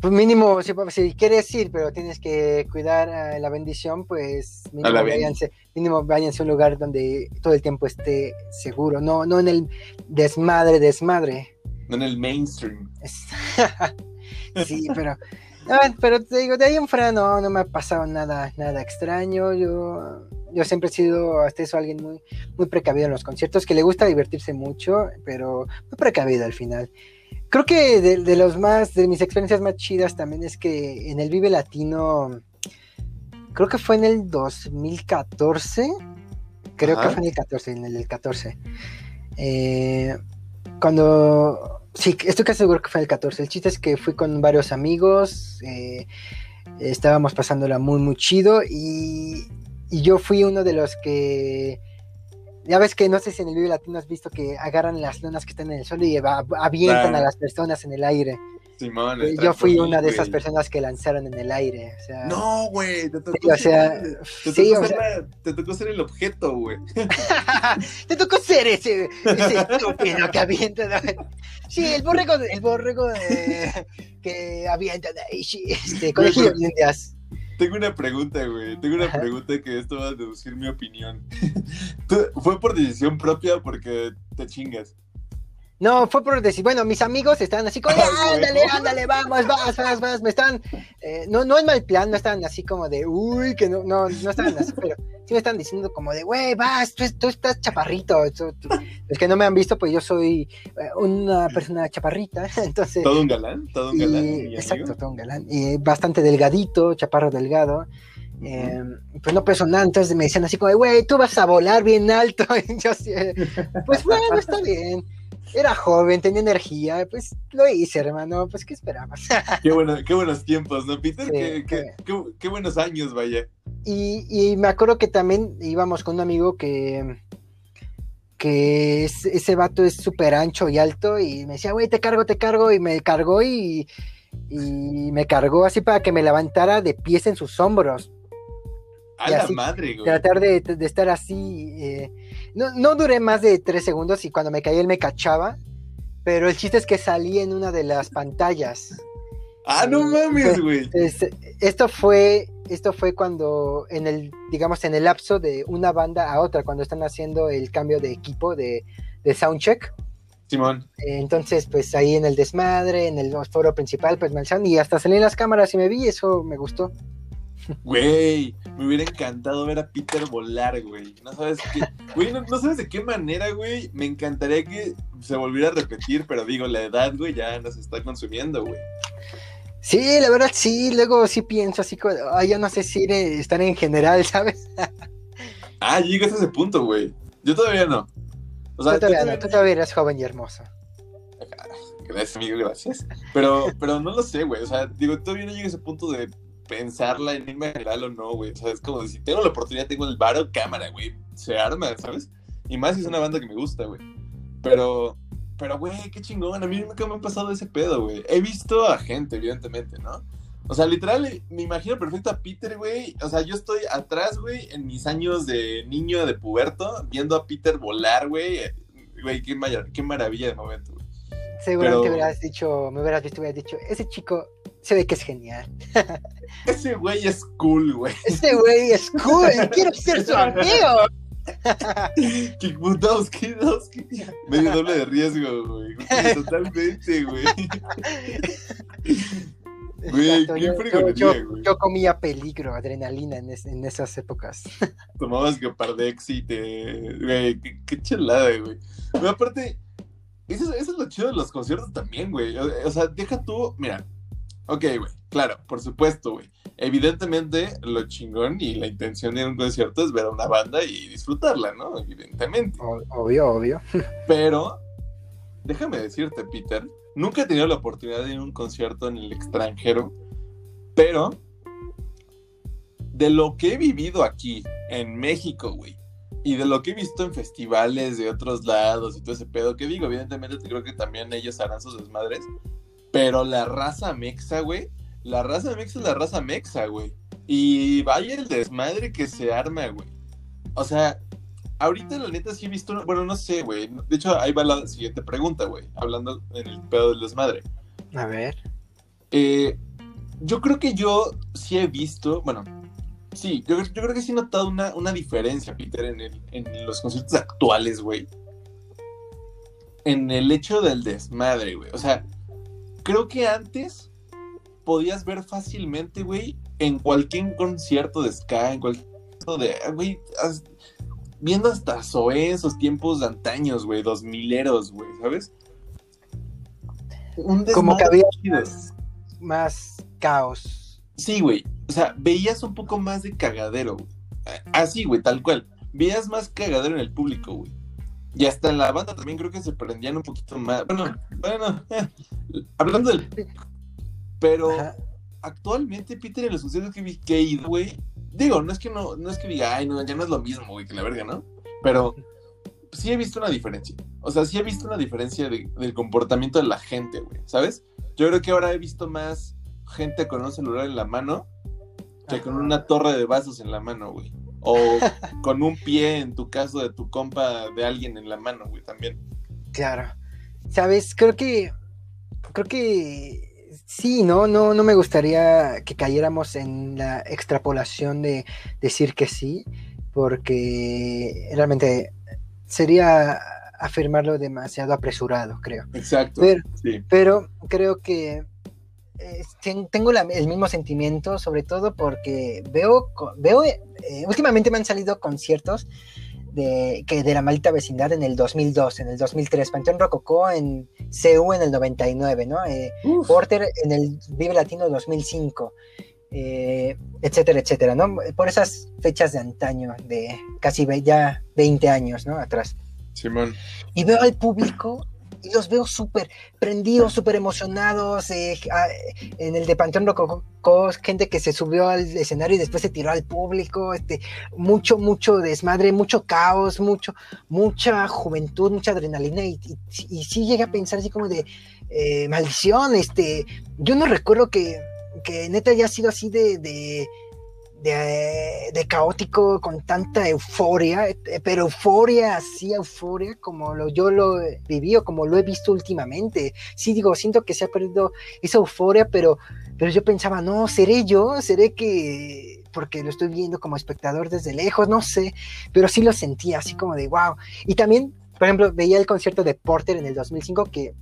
pues mínimo, si, si quieres ir, pero tienes que cuidar a la bendición, pues mínimo, váyanse, mínimo váyanse a un lugar donde todo el tiempo esté seguro, no, no en el desmadre, desmadre. No en el mainstream. sí, pero, pero te digo, de ahí en fuera no, no me ha pasado nada, nada extraño, yo yo siempre he sido hasta eso alguien muy, muy precavido en los conciertos, que le gusta divertirse mucho, pero muy precavido al final. Creo que de, los más, de mis experiencias más chidas también es que en el Vive Latino, creo que fue en el 2014, creo que fue en el 14, en el 14. Eh, cuando, sí, estoy casi seguro que fue en el 14. El chiste es que fui con varios amigos, eh, estábamos pasándola muy, muy chido y y yo fui uno de los que ya ves que no sé si en el video latino has visto que agarran las lunas que están en el sol y avientan a las personas en el aire. Simón, eh, yo fui una de esas personas que lanzaron en el aire. O sea, no, güey, te tocó, o sea, te, sí, tocó ser te tocó ser el objeto, güey. te tocó ser ese, ese estúpido que avienta. Sí, el borrego, el borrego de, que avienta de ahí, este, conejillo de indias. Tengo una pregunta, güey. Tengo una pregunta que esto va a deducir mi opinión. ¿Fue por decisión propia o porque te chingas? No, fue por decir, bueno, mis amigos estaban así como, ándale, ándale, vamos, vas, vas, vas, me están, eh, no, no es mal plan, no estaban así como de, uy, que no, no, no estaban así, pero sí me están diciendo como de, güey, vas, tú, estás chaparrito. Es que no me han visto, pues yo soy eh, una persona chaparrita, entonces. Todo un galán, todo un galán. exacto, todo un galán. Y bastante delgadito, chaparro delgado. Eh, pues no peso nada, entonces me decían así como, güey, tú vas a volar bien alto. Y yo así, pues bueno, está bien. Era joven, tenía energía, pues lo hice, hermano, pues ¿qué esperabas? qué, bueno, qué buenos tiempos, ¿no, Peter? qué, qué, qué, buenos años, vaya. Y, me acuerdo que también íbamos con un amigo que, que ese vato es súper ancho y alto y me decía, güey, te cargo, te cargo, y me cargó y, y me cargó así para que me levantara de pies en sus hombros. A la madre, güey. Tratar de, estar así. Eh, no, no duré más de tres segundos y cuando me caí él me cachaba. Pero el chiste es que salí en una de las pantallas. Ah, no mames, güey. Esto fue, esto fue cuando, en el, digamos, en el lapso de una banda a otra, cuando están haciendo el cambio de equipo de, de soundcheck. Simón. Entonces, pues ahí en el desmadre, en el foro principal, pues me alzaron y hasta salí en las cámaras y me vi, eso me gustó. Güey, me hubiera encantado ver a Peter volar, güey. No sabes qué, güey, no, sabes de qué manera, güey. Me encantaría que se volviera a repetir, pero digo, la edad, güey, ya nos está consumiendo, güey. Sí, la verdad sí, luego sí pienso así como, ay, yo no sé si estar en general, ¿sabes? ah, llegas a ese punto, güey. Yo todavía no. O sea, tú todavía, no, tú todavía eres joven y hermoso. Gracias, amigo, gracias. Pero, pero no lo sé, güey. O sea, digo, todavía no llego a ese punto de pensarla en irme general o no, güey. O sea, es como si tengo la oportunidad, tengo el varo, cámara, güey. Se arma, ¿sabes? Y más si es una banda que me gusta, güey. Pero, pero, güey, qué chingón. A mí nunca me ha pasado ese pedo, güey. He visto a gente, evidentemente, ¿no? O sea, literal, me imagino perfecto a Peter, güey. O sea, yo estoy atrás, güey, en mis años de niño de puberto, viendo a Peter volar, güey. Güey, qué, qué maravilla de momento, güey. Seguramente me hubieras dicho, me hubieras visto, hubieras dicho, ese chico se ve que es genial. Ese güey es cool, güey. Ese güey es cool, quiero ser su amigo. Kickbutowski, Medio doble de riesgo, güey. Totalmente, güey. Güey, qué yo, yo, güey. Yo comía peligro, adrenalina en, en esas épocas. Tomabas Gepardex y te. Güey, qué, qué chelada, güey. Pero aparte, eso, eso, es lo chido de los conciertos también, güey. O sea, deja tú. Mira, ok, güey. Claro, por supuesto, güey. Evidentemente, lo chingón y la intención de un concierto es ver a una banda y disfrutarla, ¿no? Evidentemente. Obvio, obvio. Pero, déjame decirte, Peter, nunca he tenido la oportunidad de ir a un concierto en el extranjero, pero de lo que he vivido aquí, en México, güey, y de lo que he visto en festivales de otros lados y todo ese pedo, que digo, evidentemente creo que también ellos harán sus desmadres, pero la raza mexa, güey, la raza mexa es la raza mexa, güey. Y vaya el desmadre que se arma, güey. O sea, ahorita la neta sí he visto, bueno, no sé, güey. De hecho, ahí va la siguiente pregunta, güey. Hablando en el pedo del desmadre. A ver. Eh, yo creo que yo sí he visto, bueno, sí, yo, yo creo que sí he notado una, una diferencia, Peter, en, el, en los conciertos actuales, güey. En el hecho del desmadre, güey. O sea, creo que antes podías ver fácilmente, güey, en cualquier concierto de Ska, en cualquier de, güey, viendo hasta Zoé esos tiempos de antaños, güey, dos mileros, güey, ¿sabes? Un Como que había más, más, caos. Sí, güey. O sea, veías un poco más de cagadero, güey. Así, güey, tal cual. Veías más cagadero en el público, güey. Y hasta en la banda también creo que se prendían un poquito más. Bueno, bueno, eh, hablando del. Pero actualmente, Peter, en los conciertos que, vi, que he ido, güey, digo, no es que no, no es que diga, ay, no, ya no es lo mismo, güey, que la verga, ¿no? Pero sí he visto una diferencia. O sea, sí he visto una diferencia del comportamiento de la gente, güey, ¿sabes? Yo creo que ahora he visto más gente con un celular en la mano que con una torre de vasos en la mano, güey. O con un pie, en tu caso, de tu compa, de alguien en la mano, güey, también. Claro. ¿Sabes? Creo que. Creo que Sí, no, no, no me gustaría que cayéramos en la extrapolación de decir que sí, porque realmente sería afirmarlo demasiado apresurado, creo. Exacto. Pero, creo que eh, tengo el mismo sentimiento, sobre todo porque veo, veo eh, últimamente me han salido conciertos de, que de la maldita vecindad en el 2002, en el 2003, Panteón Rococó en CU en el 99, ¿no? Eh, Porter en el Vive Latino 2005, eh, etcétera, etcétera, ¿no? Por esas fechas de antaño, de casi ya 20 años, ¿no? Atrás. Simón. Y veo al público los veo súper prendidos, súper emocionados. Eh, ah, en el de Panteón Rococó, gente que se subió al escenario y después se tiró al público. Este, mucho, mucho desmadre, mucho caos, mucho, mucha juventud, mucha adrenalina. Y, sí llegué a pensar así como de eh, maldición. Este, yo no recuerdo que, que neta haya sido así de, caótico con tanta euforia, eh, pero euforia, así euforia como lo, yo lo viví o como lo he visto últimamente. Sí, digo, siento que se ha perdido esa euforia, pero, pero yo pensaba, no, seré yo, seré que, porque lo estoy viendo como espectador desde lejos, no sé, pero sí lo sentía así como de wow. Y también, por ejemplo, veía el concierto de Porter en el 2005 que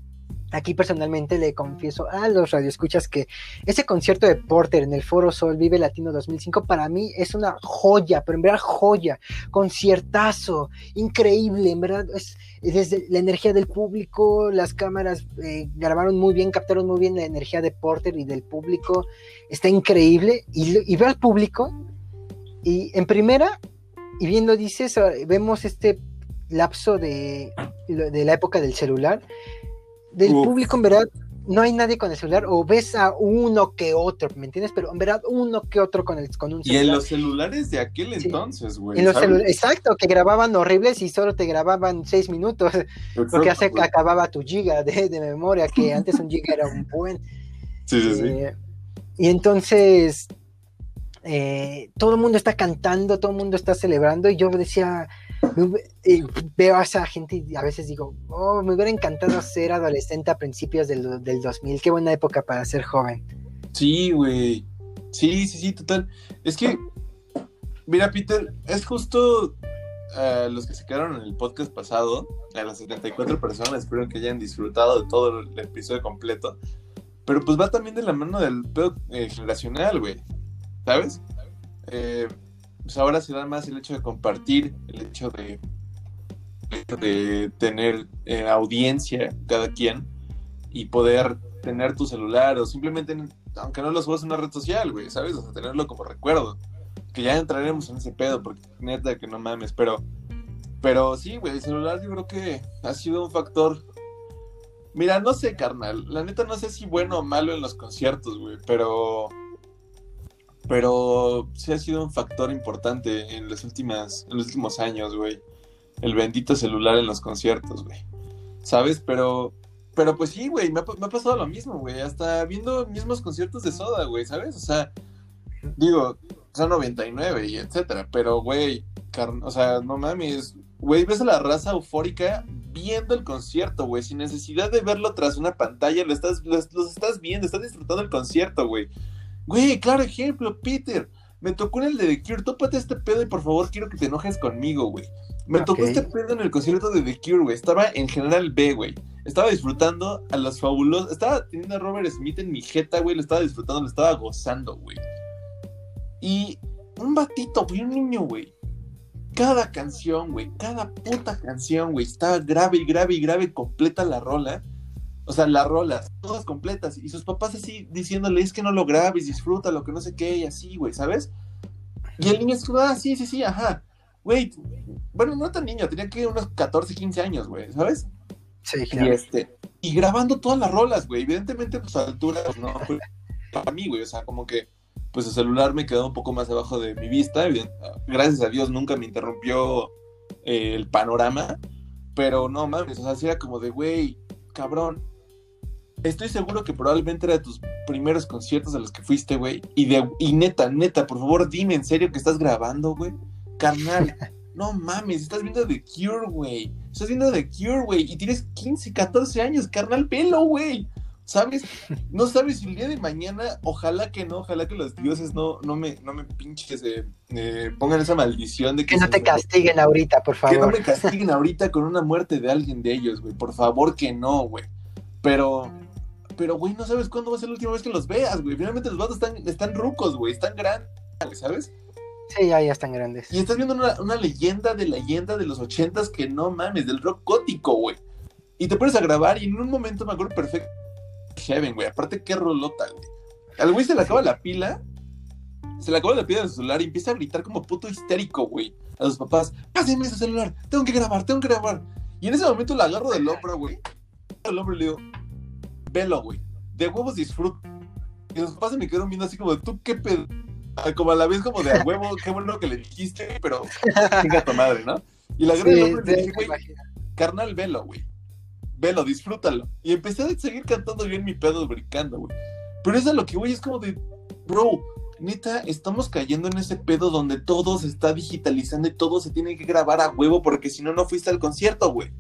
Aquí personalmente le confieso a los radioescuchas que ese concierto de Porter en el Foro Sol Vive Latino 2005 para mí es una joya, pero en verdad joya, conciertazo, increíble, en verdad es desde la energía del público, las cámaras eh, grabaron muy bien, captaron muy bien la energía de Porter y del público, está increíble y, veo al público y en primera y viendo dices, vemos este lapso de, de la época del celular del público, en verdad, no hay nadie con el celular, o ves a uno que otro, ¿me entiendes? Pero en verdad, uno que otro con, el, con un celular. Y en los celulares de aquel entonces, güey. Exacto, que grababan horribles y solo te grababan seis minutos, porque hace que acababa tu giga de, memoria, que antes un giga era un buen. Sí, sí, sí. Eh, y entonces, eh, todo el mundo está cantando, todo el mundo está celebrando, y yo decía, veo a esa gente y a veces digo, oh, me hubiera encantado ser adolescente a principios del, del 2000, qué buena época para ser joven. Sí, güey. Sí, sí, sí, total. Es que, mira, Peter, es justo uh, los que se quedaron en el podcast pasado, a las 74 personas, espero que hayan disfrutado de todo el episodio completo. Pero pues va también de la mano del pedo eh, generacional, güey. ¿Sabes? Eh, pues ahora se da más el hecho de compartir, el hecho de, de tener eh, audiencia cada quien y poder tener tu celular o simplemente, aunque no lo subas en una red social, güey, ¿sabes? O sea, tenerlo como recuerdo. Que ya entraremos en ese pedo, porque neta que no mames, pero, pero sí, güey, el celular yo creo que ha sido un factor. Mira, no sé, carnal, la neta no sé si bueno o malo en los conciertos, güey, pero pero sí ha sido un factor importante en, las últimas, en los últimos años, güey. El bendito celular en los conciertos, güey. ¿Sabes? Pero pero pues sí, güey, me, ha pasado lo mismo, güey. Hasta viendo mismos conciertos de soda, güey, ¿sabes? O sea, digo, son 99 y etcétera, pero, güey, o sea, no mames, güey, ves a la raza eufórica viendo el concierto, güey, sin necesidad de verlo tras una pantalla, lo estás, los, estás viendo, estás disfrutando el concierto, güey. Güey, claro ejemplo, Peter. Me tocó en el de The Cure, tópate este pedo y por favor quiero que te enojes conmigo, güey. Me tocó este pedo en el concierto de The Cure, güey. Estaba en General B, güey. Estaba disfrutando a los fabulosos. Estaba teniendo a Robert Smith en mi jeta, güey. Lo estaba disfrutando, lo estaba gozando, güey. Y un batito, güey, un niño, güey. Cada canción, güey, cada puta canción, güey, estaba grave y grave y grave, completa la rola. O sea, las rolas, todas completas. Y sus papás así diciéndole, es que no lo grabes, disfruta lo que no sé qué, y así, güey, ¿sabes? Y el niño estuvo, ah, sí, sí, sí, ajá. Güey, bueno, no tan niño, tenía que unos 14, 15 años, güey, ¿sabes? Sí, claro. Y, este, y grabando todas las rolas, güey. Evidentemente, pues a altura, pues, no, para mí, güey, o sea, como que pues el celular me quedó un poco más abajo de mi vista. Gracias a Dios nunca me interrumpió eh, el panorama. Pero no mames, o sea, si era como de, güey, cabrón. Estoy seguro que probablemente era de tus primeros conciertos a los que fuiste, güey. Y, de, y neta, neta, por favor, dime en serio que estás grabando, güey. Carnal, no mames, estás viendo The Cure, güey. Estás viendo The Cure, güey. Y tienes 15, 14 años, carnal, pelo, güey. ¿Sabes? No sabes si el día de mañana, ojalá que no, ojalá que los dioses no, no me, no me pinches, eh, pongan esa maldición de que... Que no te castiguen ahorita, por favor. Que no me castiguen ahorita con una muerte de alguien de ellos, güey. Por favor que no, güey. Pero, pero, güey, no sabes cuándo va a ser la última vez que los veas, güey. Finalmente los vatos están, están rucos, güey. Están grandes, ¿sabes? Sí, ya, ya están grandes. Y estás viendo una, una leyenda de leyenda de los ochentas que no mames, del rock gótico, güey. Y te pones a grabar y en un momento me acuerdo perfecto Heaven, güey. Aparte, qué rolota, güey. Al güey se le acaba la pila. Se le acaba la pila del celular y empieza a gritar como puto histérico, güey. A sus papás, pásenme ese celular. Tengo que grabar, tengo que grabar. Y en ese momento la agarro del hombro, güey. Al hombro le digo, velo, güey. De huevos disfruta. Y los papás se me quedaron viendo así como, ¿tú qué pedo? Como a la vez como de a huevo, qué bueno que le dijiste, pero chinga tu madre, ¿no? Y la del hombro y le dije, güey, carnal, velo, güey velo, disfrútalo. Y empecé a seguir cantando bien mi pedo brincando, güey. Pero eso es lo que, güey, es como de, bro, neta, estamos cayendo en ese pedo donde todo se está digitalizando y todo se tiene que grabar a huevo porque si no, no fuiste al concierto, güey.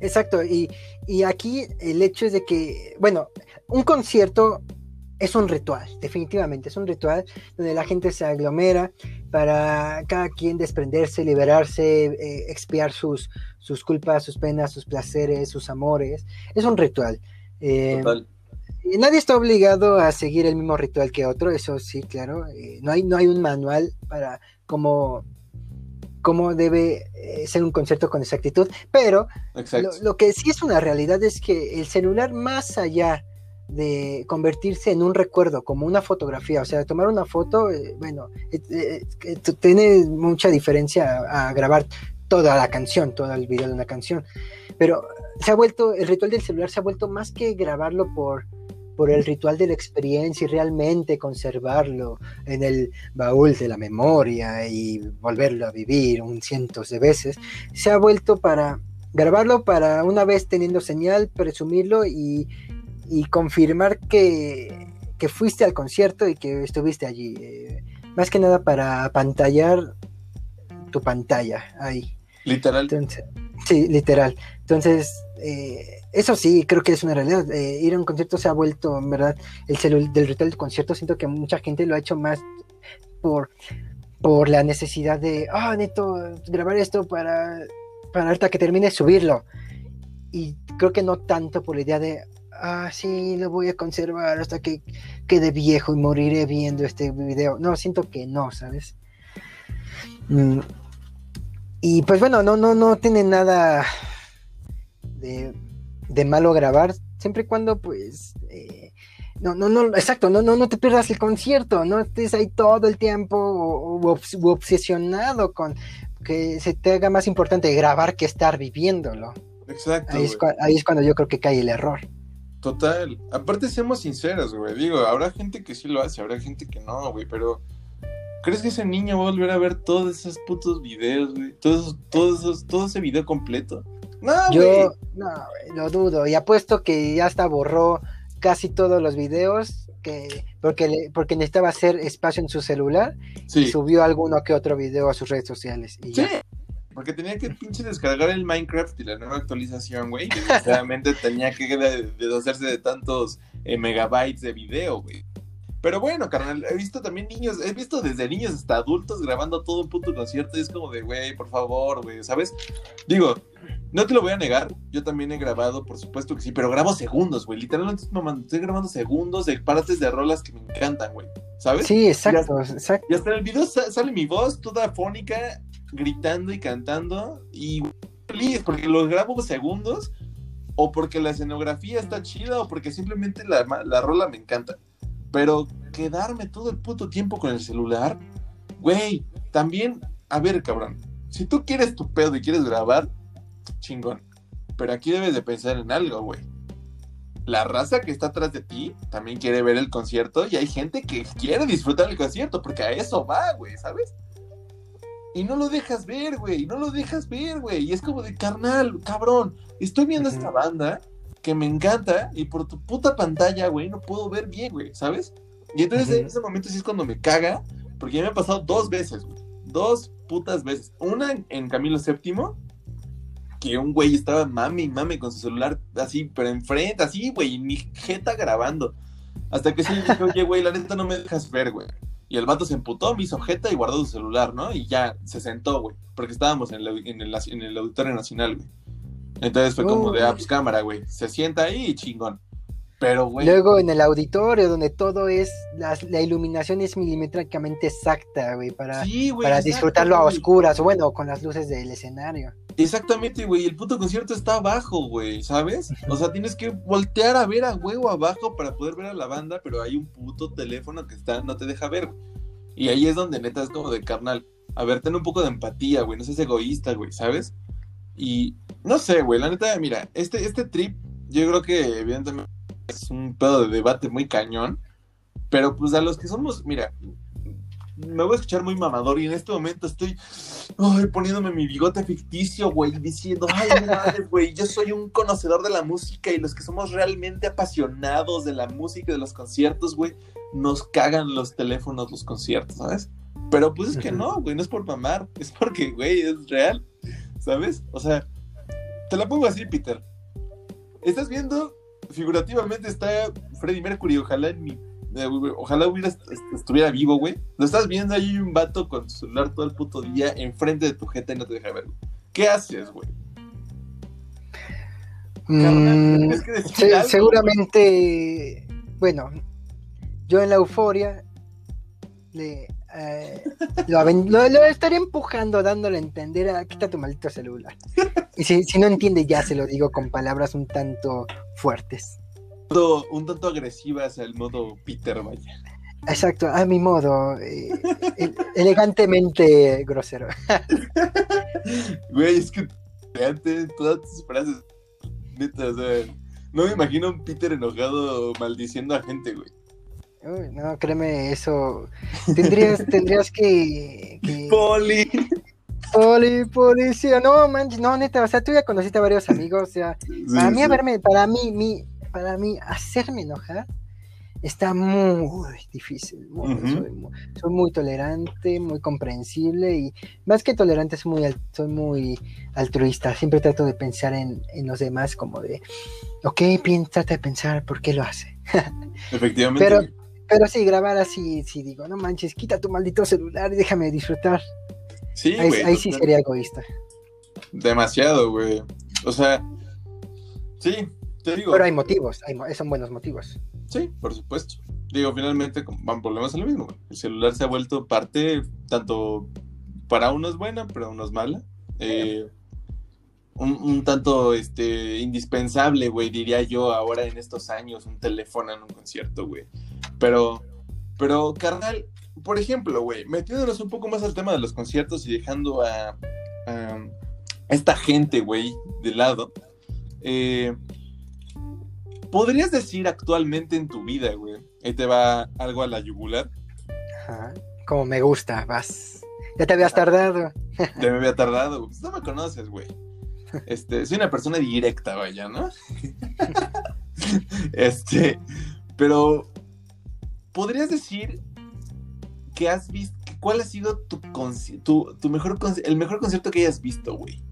Exacto, y, y aquí el hecho es de que, bueno, un concierto es un ritual, definitivamente, es un ritual donde la gente se aglomera para cada quien desprenderse, liberarse, eh, expiar sus, sus culpas, sus penas, sus placeres, sus amores. Es un ritual. Eh, y nadie está obligado a seguir el mismo ritual que otro, eso sí, claro. Eh, no, hay, no hay un manual para cómo, cómo debe ser un concierto con exactitud, pero lo, lo que sí es una realidad es que el celular más allá de convertirse en un recuerdo, como una fotografía, o sea, tomar una foto, eh, bueno, eh, eh, tiene mucha diferencia a, grabar toda la canción, todo el video de una canción, pero se ha vuelto, el ritual del celular se ha vuelto más que grabarlo por, por el ritual de la experiencia y realmente conservarlo en el baúl de la memoria y volverlo a vivir un cientos de veces, se ha vuelto para grabarlo para una vez teniendo señal, presumirlo y y confirmar que, fuiste al concierto y que estuviste allí. Eh, más que nada para pantallar tu pantalla ahí. Literal. sí, literal. Entonces, eh, eso sí, creo que es una realidad. Eh, ir a un concierto se ha vuelto, en verdad, el celular del ritual del concierto. Siento que mucha gente lo ha hecho más por, por la necesidad de, ah, neto, grabar esto para, para hasta que termine subirlo. Y creo que no tanto por la idea de, ah, sí, lo voy a conservar hasta que quede viejo y moriré viendo este video. No, siento que no, ¿sabes? Mm, y pues bueno, no, no, no tiene nada de, malo grabar, siempre y cuando pues... Eh, no, no, no, exacto, no, no, no te pierdas el concierto, no estés ahí todo el tiempo o, obsesionado con que se te haga más importante grabar que estar viviéndolo. Exacto. ahí es cuando yo creo que cae el error. Total. Aparte, seamos sinceros, güey. Digo, habrá gente que sí lo hace, habrá gente que no, güey, pero. ¿Crees que ese niño va a volver a ver todos esos putos videos, güey? Todos, todos todo ese video completo. No, Yo, güey. no, güey, lo dudo. Y apuesto que ya hasta borró casi todos los videos que porque le- porque necesitaba hacer espacio en su celular y subió alguno que otro video a sus redes sociales. Y Sí. ya. Porque tenía que pinche descargar el Minecraft y la nueva actualización, güey. Desgraciadamente tenía que de- deshacerse de tantos eh, megabytes de video, güey. Pero bueno, carnal, he visto también niños, he visto desde niños hasta adultos grabando todo un puto concierto y es como de, güey, por favor, güey, ¿sabes? Digo, no te lo voy a negar, yo también he grabado, por supuesto que sí, pero grabo segundos, güey. Literalmente estoy grabando segundos de partes de rolas que me encantan, güey. ¿Sabes? Sí, exacto, exacto. Y hasta en el video sa- sale mi voz toda fónica, gritando y cantando. Y feliz porque los grabo segundos, o porque la escenografía está chida, o porque simplemente la, la rola me encanta. Pero quedarme todo el puto tiempo con el celular, güey, también, a ver, cabrón, si tú quieres tu pedo y quieres grabar, chingón. Pero aquí debes de pensar en algo, güey. La raza que está atrás de ti también quiere ver el concierto y hay gente que quiere disfrutar el concierto porque a eso va, güey, ¿sabes? Y no lo dejas ver, güey, no lo dejas ver, güey. Y es como de carnal, cabrón, estoy viendo esta banda que me encanta y por tu puta pantalla, güey, no puedo ver bien, güey, ¿sabes? Y entonces en ese momento sí es cuando me caga, porque ya me ha pasado dos veces, güey. Dos putas veces. Una en Camilo VII, que un güey estaba mame y mame con su celular así, pero enfrente, así, güey, y mi jeta grabando. Hasta que sí dije, oye, güey, la neta no me dejas ver, güey. Y el vato se emputó, me hizo jeta y guardó su celular, ¿no? Y ya se sentó, güey. Porque estábamos en el, en el, en el Auditorio Nacional, güey. Entonces fue como de, Uy. ah, pues cámara, güey. Se sienta ahí y chingón. Pero, güey. Luego en el auditorio, donde todo es, la, la iluminación es milimétricamente exacta, güey, para, sí, güey, para disfrutarlo a oscuras, o bueno, con las luces del escenario. Exactamente, güey. El puto concierto está abajo, güey, ¿sabes? O sea, tienes que voltear a ver a huevo abajo para poder ver a la banda, pero hay un puto teléfono que está, no te deja ver. güey. Y ahí es donde neta es como de carnal. A ver, ten un poco de empatía, güey. No seas egoísta, güey, ¿sabes? Y no sé, güey. La neta, mira, este, este trip, yo creo que evidentemente es un pedo de debate muy cañón. Pero pues a los que somos, mira, me voy a escuchar muy mamador y en este momento estoy ay, poniéndome mi bigote ficticio, güey, diciendo, ay, mames, güey, yo soy un conocedor de la música y los que somos realmente apasionados de la música y de los conciertos, güey, nos cagan los teléfonos, los conciertos, ¿sabes? Pero pues es que no, güey, no es por mamar, es porque, güey, es real, ¿sabes? O sea, te la pongo así, Peter. Estás viendo, figurativamente está Freddie Mercury, ojalá en mi eh, Ojalá hubiera est- est- estuviera vivo, güey. Lo estás viendo ahí un vato con tu celular todo el puto día enfrente de tu jeta y no te deja ver. güey. ¿Qué haces, güey? Mm, que decir se- algo, seguramente, bueno, yo en la euforia le, eh, lo, lo- lo estaría empujando, dándole a entender a quita tu maldito celular. Y si, si no entiende, ya se lo digo con palabras un tanto fuertes. Un tanto- Un tanto agresiva hacia el modo Peter, vaya. Exacto, a mi modo, eh, elegantemente grosero. Güey, es que antes todas tus frases, neta, o sea, no me imagino a un Peter enojado maldiciendo a gente, güey. Uy, no, créeme, eso. Tendrías, tendrías que. que- Poli. Poli, policía, no manches, no, neta, o sea, tú ya conociste a varios amigos, o sea, para mí, sí. haberme, para mí, mi, para mí, hacerme enojar está muy difícil. muy- soy, muy, soy muy tolerante, muy comprensible y más que tolerante, soy muy, al- soy muy altruista. Siempre trato de pensar en, en los demás como de, ok, trata de pensar por qué lo hace. Efectivamente. Pero-. Pero sí, grabar así, sí digo, no manches, quita tu maldito celular y déjame disfrutar. Sí, ahí, güey. ahí sí sería egoísta. Demasiado, güey. O sea, sí, te digo. Pero hay motivos, hay, son buenos motivos. Sí, por supuesto. Digo, finalmente, van- volvemos a lo mismo. güey. El celular se ha vuelto parte, tanto para unos buena, para unos mala. Eh, un, un tanto este, indispensable, güey, diría yo, ahora en estos años, un teléfono en un concierto, güey. Pero, pero, carnal, por ejemplo, güey, metiéndonos un poco más al tema de los conciertos y dejando a, a esta gente, güey, de lado. Eh, ¿Podrías decir actualmente en tu vida, güey? Ahí te va algo a la yugular. Ajá. Como me gusta, vas. Ya te habías tardado. Ya me había tardado, güey. Pues no me conoces, güey. Este, soy una persona directa, vaya, ¿no? este, pero ¿podrías decir que has visto, cuál ha sido tu, tu, tu mejor el mejor concierto que hayas visto, güey?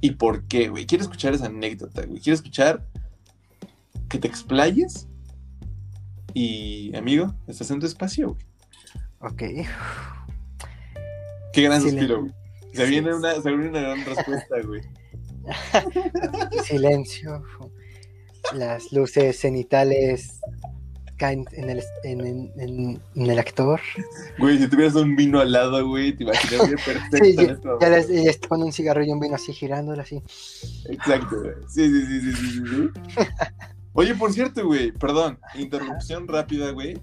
¿Y por qué, güey? Quiero escuchar esa anécdota, güey. Quiero escuchar que te explayes. Y, amigo, estás en tu espacio, güey. Ok. Qué gran suspiro, güey. Se, viene una, se viene una gran respuesta, güey. Silencio. Las luces cenitales en el, en, en, en, el actor. Güey, si tuvieras un vino al lado, güey, te imaginaría perfecto. Sí, ya, ya, les, ya con un cigarro y un vino así girándolo así. Exacto, güey. Sí, sí, sí, sí, sí, sí. Oye, por cierto, güey, perdón, interrupción rápida, güey.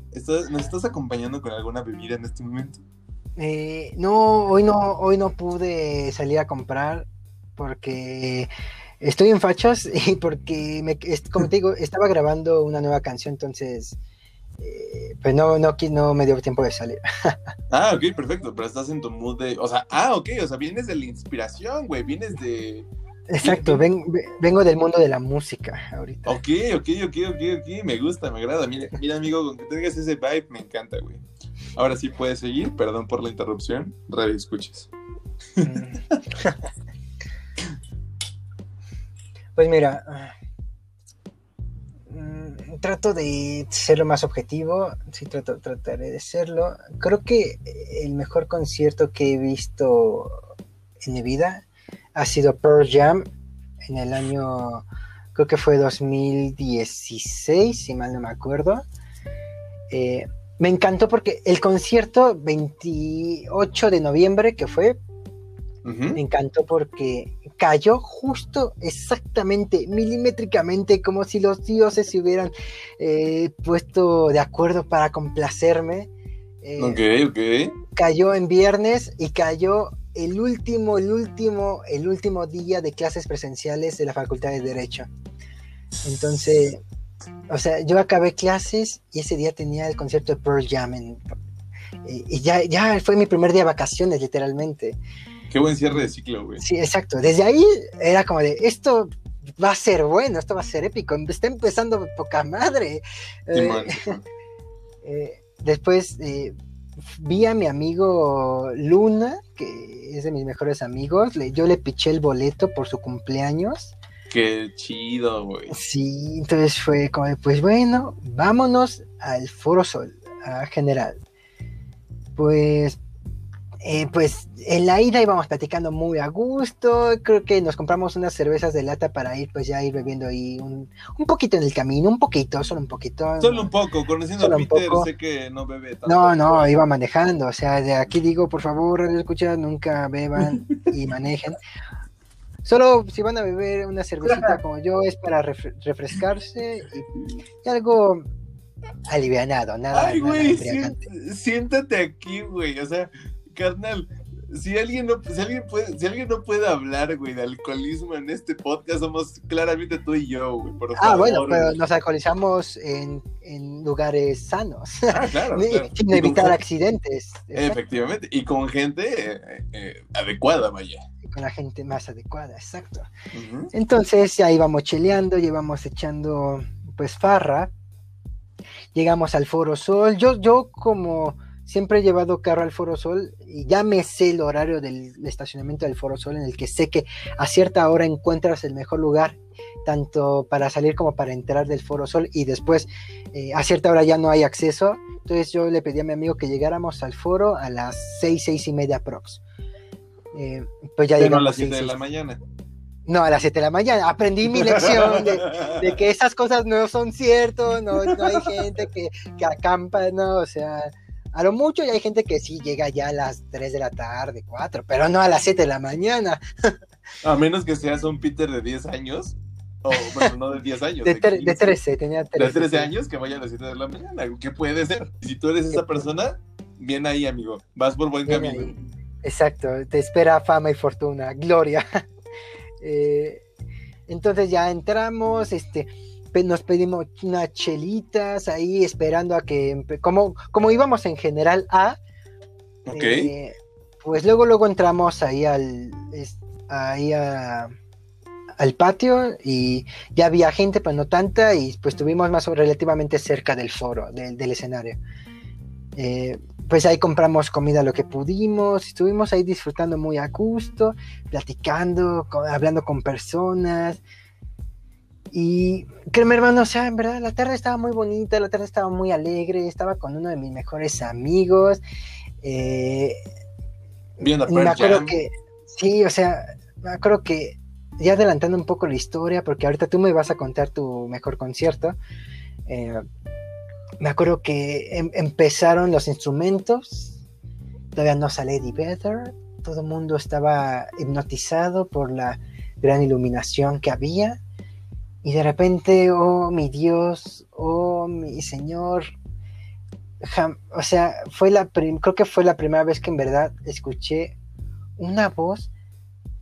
¿Nos estás acompañando con alguna bebida en este momento? Eh, no, hoy no, hoy no pude salir a comprar porque estoy en fachas y porque, me, como te digo, estaba grabando una nueva canción, entonces, eh, pues no, no, no me dio tiempo de salir. ah, ok, perfecto, pero estás en tu mood de, o sea, ah, ok, o sea, vienes de la inspiración, güey, vienes de... Exacto, vengo del mundo de la música ahorita. Ok, ok, ok, ok, ok, me gusta, me agrada. Mira, mira amigo, con que tengas ese vibe, me encanta, güey. Ahora sí puedes seguir, perdón por la interrupción, radio escuches. Mm. pues mira, mm, trato de ser lo más objetivo, sí trato, trataré de serlo. Creo que el mejor concierto que he visto en mi vida ha sido Pearl Jam en el año, creo que fue 2016, si mal no me acuerdo. Eh, me encantó porque el concierto 28 de noviembre que fue, me encantó porque cayó justo exactamente, milimétricamente, como si los dioses se hubieran eh, puesto de acuerdo para complacerme. Eh, ok, ok. Cayó en viernes y cayó el último, el último, el último día de clases presenciales de la Facultad de Derecho. Entonces, o sea, yo acabé clases y ese día tenía el concierto de Pearl Jam. y, ya, ya fue mi primer día de vacaciones, literalmente. Qué buen cierre de ciclo, güey. Sí, exacto. Desde ahí era como de, esto va a ser bueno, esto va a ser épico. Está empezando poca madre. Eh, eh, después eh, vi a mi amigo Luna, que es de mis mejores amigos. yo le piché el boleto por su cumpleaños. Qué chido, güey. Sí, entonces fue como, pues bueno, vámonos al Foro Sol, a general. Pues eh, pues en la ida íbamos platicando muy a gusto, creo que nos compramos unas cervezas de lata para ir, pues ya ir bebiendo ahí un, un poquito en el camino, un poquito, solo un poquito. Solo un poco, conociendo a Peter, sé que no bebe tanto. No, no, iba manejando, o sea, de aquí digo, por favor, escucha, nunca beban y manejen. Solo si van a beber una cervecita como yo es para refrescarse y, algo alivianado, nada. Ay, güey, siéntate aquí, güey, o sea, carnal, si alguien no, si alguien puede, si alguien no puede hablar, güey, de alcoholismo en este podcast, somos claramente tú y yo, güey. ah, bueno, pero nos alcoholizamos en, en lugares sanos. Ah, claro. Sin evitar accidentes. Efectivamente, y con gente eh, eh, adecuada, vaya. Con la gente más adecuada, exacto. Entonces ya íbamos cheleando, íbamos echando pues farra. Llegamos al Foro Sol. Yo, yo como siempre he llevado carro al Foro Sol y ya me sé el horario del estacionamiento del Foro Sol en el que sé que a cierta hora encuentras el mejor lugar, tanto para salir como para entrar del Foro Sol y después eh, a cierta hora ya no hay acceso. Entonces yo le pedí a mi amigo que llegáramos al foro a las seis, seis y media prox. Eh, pues ya Pero a las 7 de la mañana. No, a las 7 de la mañana. Aprendí mi lección de, que esas cosas no son ciertas, no, no hay gente que, que acampa, no, o sea, a lo mucho ya hay gente que sí llega ya a las 3 de la tarde, 4, pero no a las 7 de la mañana. a menos que seas un Peter de 10 años. O, bueno, no de 10 años. De, 13, tenía 13. De 13 años que vaya a las 7 de la mañana. ¿Qué puede ser? Si tú eres esa persona, bien ahí, amigo. Vas por buen camino. Exacto, te espera fama y fortuna, gloria. Eh, entonces ya entramos, este nos pedimos unas chelitas ahí esperando a que, como, como íbamos en general A, eh, pues luego luego entramos ahí al ahí a, al patio y ya había gente, pero no tanta, y pues estuvimos más o relativamente cerca del foro, del, escenario. Eh, pues ahí compramos comida lo que pudimos, estuvimos ahí disfrutando muy a gusto, platicando, hablando con personas. Y créeme hermano, o sea, en verdad la tarde estaba muy bonita, la tarde estaba muy alegre, estaba con uno de mis mejores amigos. Eh, Viendo me acuerdo que, sí, o sea, me acuerdo que ya adelantando un poco la historia, porque ahorita tú me vas a contar tu mejor concierto. Eh, me acuerdo que em, empezaron los instrumentos, todavía no sale Eddie Vedder, todo el mundo estaba hipnotizado por la gran iluminación que había, y de repente, oh mi Dios, oh mi Señor, o sea, fue la creo que fue la primera vez que en verdad escuché una voz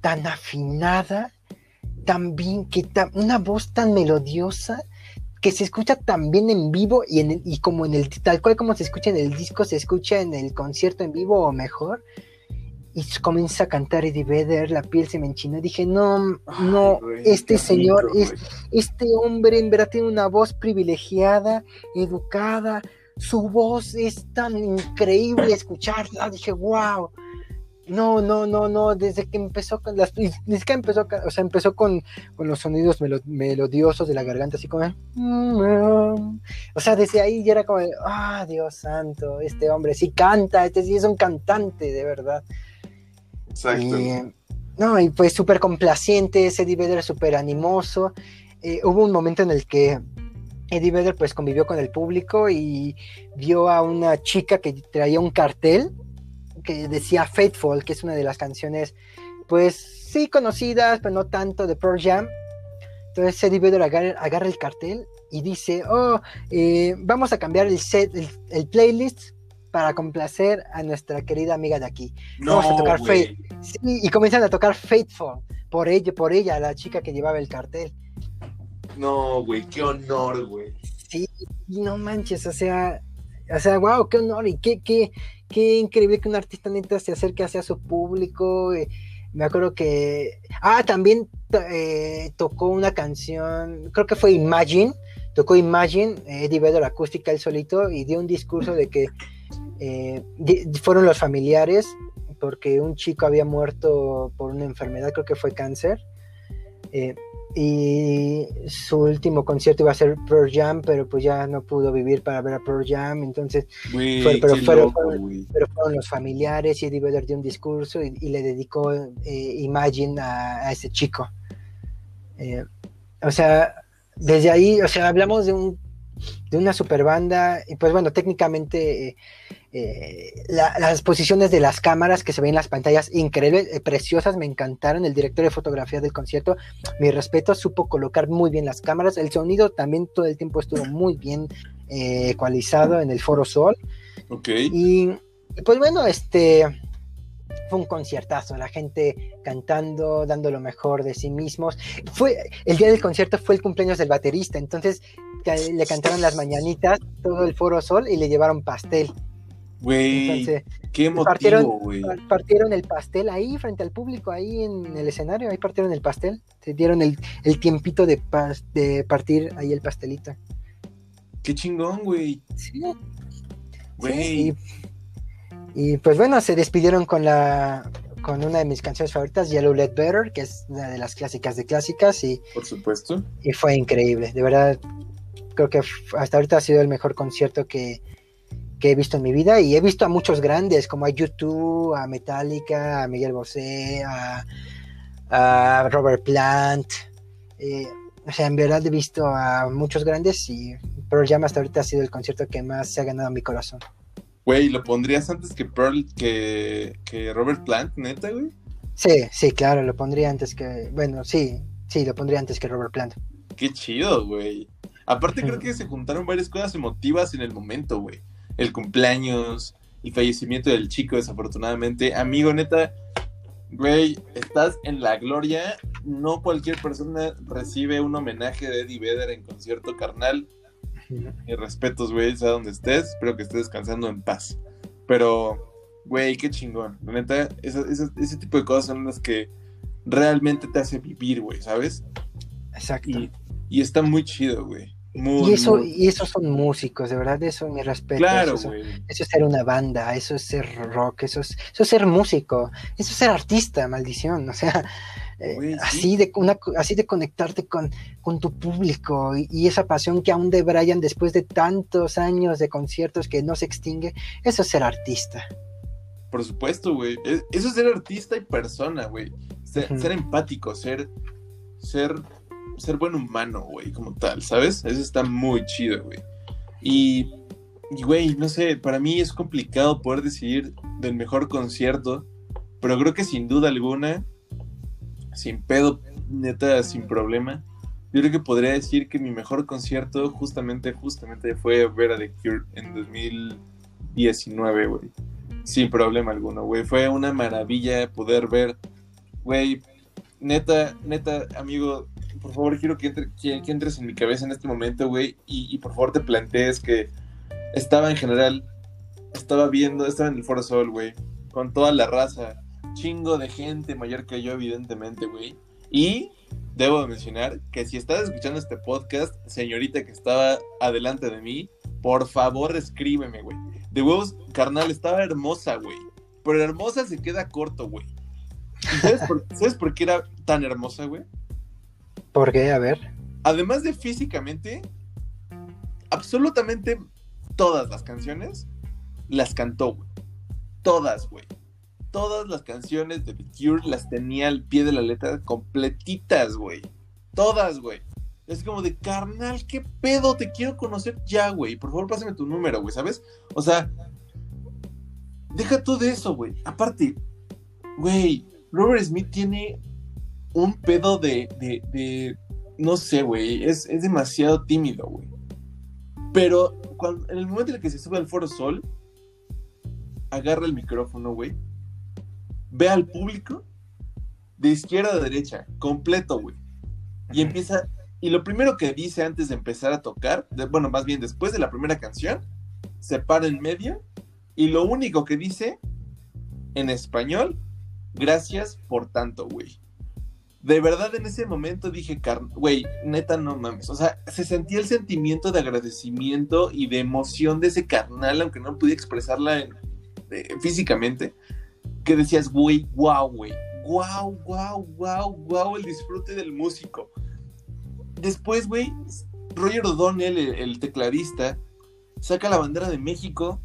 tan afinada, tan bien, que una voz tan melodiosa que se escucha también en vivo y, en y como en el tal cual como se escucha en el disco, se escucha en el concierto en vivo o mejor. Y comienza a cantar Eddie Vedder, la piel se me enchinó. Dije, no, no, este señor, es, este hombre en verdad tiene una voz privilegiada, educada. Su voz es tan increíble escucharla. Dije, wow. No, no, no, no, desde que empezó con las, desde que empezó, o sea, empezó con, los sonidos melodiosos de la garganta, así como, o sea, desde ahí ya era como, ah, Dios santo, este hombre sí canta, este sí es un cantante, de verdad. Exacto. no, y pues súper complaciente, Eddie Vedder súper animoso. Eh, hubo un momento en el que Eddie Vedder pues convivió con el público y vio a una chica que traía un cartel que decía Faithful, que es una de las canciones, pues sí conocidas, pero no tanto de Pearl Jam. Entonces Eddie Vedder agarra, el cartel y dice, oh, eh, vamos a cambiar el set, el, playlist para complacer a nuestra querida amiga de aquí. vamos a tocar Faith. y comienzan a tocar Faithful por ella, por ella, la chica que llevaba el cartel. No, güey, qué honor, güey. Sí, no manches, o sea, o sea, wow, qué honor y qué, qué, qué increíble que un artista neta se acerque hacia su público. Eh, me acuerdo que. Ah, también eh, tocó una canción, creo que fue Imagine. Tocó Imagine, Eddie Vedder acústica él solito y dio un discurso de que eh, fueron los familiares porque un chico había muerto por una enfermedad, creo que fue cáncer y su último concierto iba a ser Pearl Jam, pero pues ya no pudo vivir para ver a Pearl Jam, entonces pero, fueron, los familiares y Eddie Vedder dio un discurso y, le dedicó eh, Imagine a, ese chico. Eh, o sea, desde ahí, o sea, hablamos de un de una super banda y pues bueno, técnicamente eh, eh, las posiciones de las cámaras que se ven en las pantallas, increíbles, eh, preciosas, me encantaron. El director de fotografía del concierto, mi respeto, supo colocar muy bien las cámaras. El sonido también todo el tiempo estuvo muy bien ecualizado en el Foro Sol. Ok. Y pues bueno, este fue un conciertazo, la gente cantando, dando lo mejor de sí mismos. Fue el día del concierto fue el cumpleaños del baterista, entonces le cantaron las mañanitas todo el Foro Sol y le llevaron pastel. Güey, qué emotivo, partieron, partieron el pastel ahí frente al público, ahí en el escenario, ahí partieron el pastel, se dieron el, tiempito de, de partir ahí el pastelito. Qué chingón, güey. Sí. Güey. y, pues bueno, se despidieron con la con una de mis canciones favoritas, Yellow Let Better, que es una de las clásicas de clásicas y por supuesto. Y fue increíble, de verdad creo que hasta ahorita ha sido el mejor concierto que, que he visto en mi vida y he visto a muchos grandes como a YouTube, a Metallica, a Miguel Bosé, a, Robert Plant. Eh, o sea, en verdad he visto a muchos grandes y Pearl Jam hasta ahorita ha sido el concierto que más se ha ganado mi corazón. Güey, ¿lo pondrías antes que Pearl, que, que Robert Plant, neta, güey? Sí, sí, claro, lo pondría antes que, bueno, sí, sí, lo pondría antes que Robert Plant. Qué chido, güey. Aparte creo que se juntaron varias cosas emotivas en el momento, güey el cumpleaños, el fallecimiento del chico, desafortunadamente. Amigo, neta, güey, estás en la gloria. No cualquier persona recibe un homenaje de Eddie Vedder en concierto carnal. Y respetos, güey, sea donde estés. Espero que estés descansando en paz. Pero, güey, qué chingón. neta, ese, tipo de cosas son las que realmente te hace vivir, güey, ¿sabes? Exacto. Y, y está muy chido, güey. Y eso, y esos son músicos, de verdad, eso mi respeto. Claro, eso, eso es ser una banda, eso es ser rock, eso es, eso es ser músico, eso es ser artista, maldición. O sea, eh, sí. así, de, una, así de conectarte con, con tu público y, y esa pasión que aún de Brian después de tantos años de conciertos que no se extingue, eso es ser artista. Por supuesto, güey. Es- Eso es ser artista y persona, güey. Ser, ser empático, ser, ser, ser buen humano, güey, como tal, ¿sabes? Eso está muy chido, güey. Y, güey, no sé, para mí es complicado poder decidir del mejor concierto, pero creo que sin duda alguna, sin pedo, neta, sin problema, yo creo que podría decir que mi mejor concierto justamente, justamente fue ver a The Cure en 2019, güey. Sin problema alguno, güey. Fue una maravilla poder ver, güey. Neta, neta, amigo, por favor, quiero que, entre- que- que entres en mi cabeza en este momento, güey. Y, y por favor te plantees que estaba en general, estaba viendo, estaba en el Foro Sol, güey. Con toda la raza. Chingo de gente mayor que yo, evidentemente, güey. Y debo de mencionar que si estás escuchando este podcast, señorita que estaba adelante de mí, por favor escríbeme, güey. De huevos, carnal, estaba hermosa, güey. Pero hermosa se queda corto, güey. ¿Y sabes por, ¿sabes por qué era tan hermosa, güey? ¿Por qué? A ver. Además de físicamente, absolutamente todas las canciones las cantó, güey. Todas, güey. Todas las canciones de The Cure las tenía al pie de la letra completitas, güey. Todas, güey. Es como de, carnal, ¿qué pedo? Te quiero conocer ya, güey. Por favor, pásame tu número, güey, ¿sabes? O sea, deja tú de eso, güey. Aparte, güey, Robert Smith tiene un pedo de, de, de no sé, güey, es, es demasiado tímido, güey. Pero cuando, en el momento en el que se sube al Foro Sol, agarra el micrófono, güey, ve al público de izquierda a derecha, completo, güey. Y empieza, y lo primero que dice antes de empezar a tocar, de- bueno, más bien después de la primera canción, se para en medio y lo único que dice en español, gracias por tanto, güey. De verdad en ese momento dije, "Car- güey, neta no mames. O sea, se sentía el sentimiento de agradecimiento y de emoción de ese carnal, aunque no podía expresarla eh, físicamente, que decías, güey, wow, güey. Wow, wow, wow, wow, el disfrute del músico. Después, güey, Roger O'Donnell, el, el tecladista, saca la bandera de México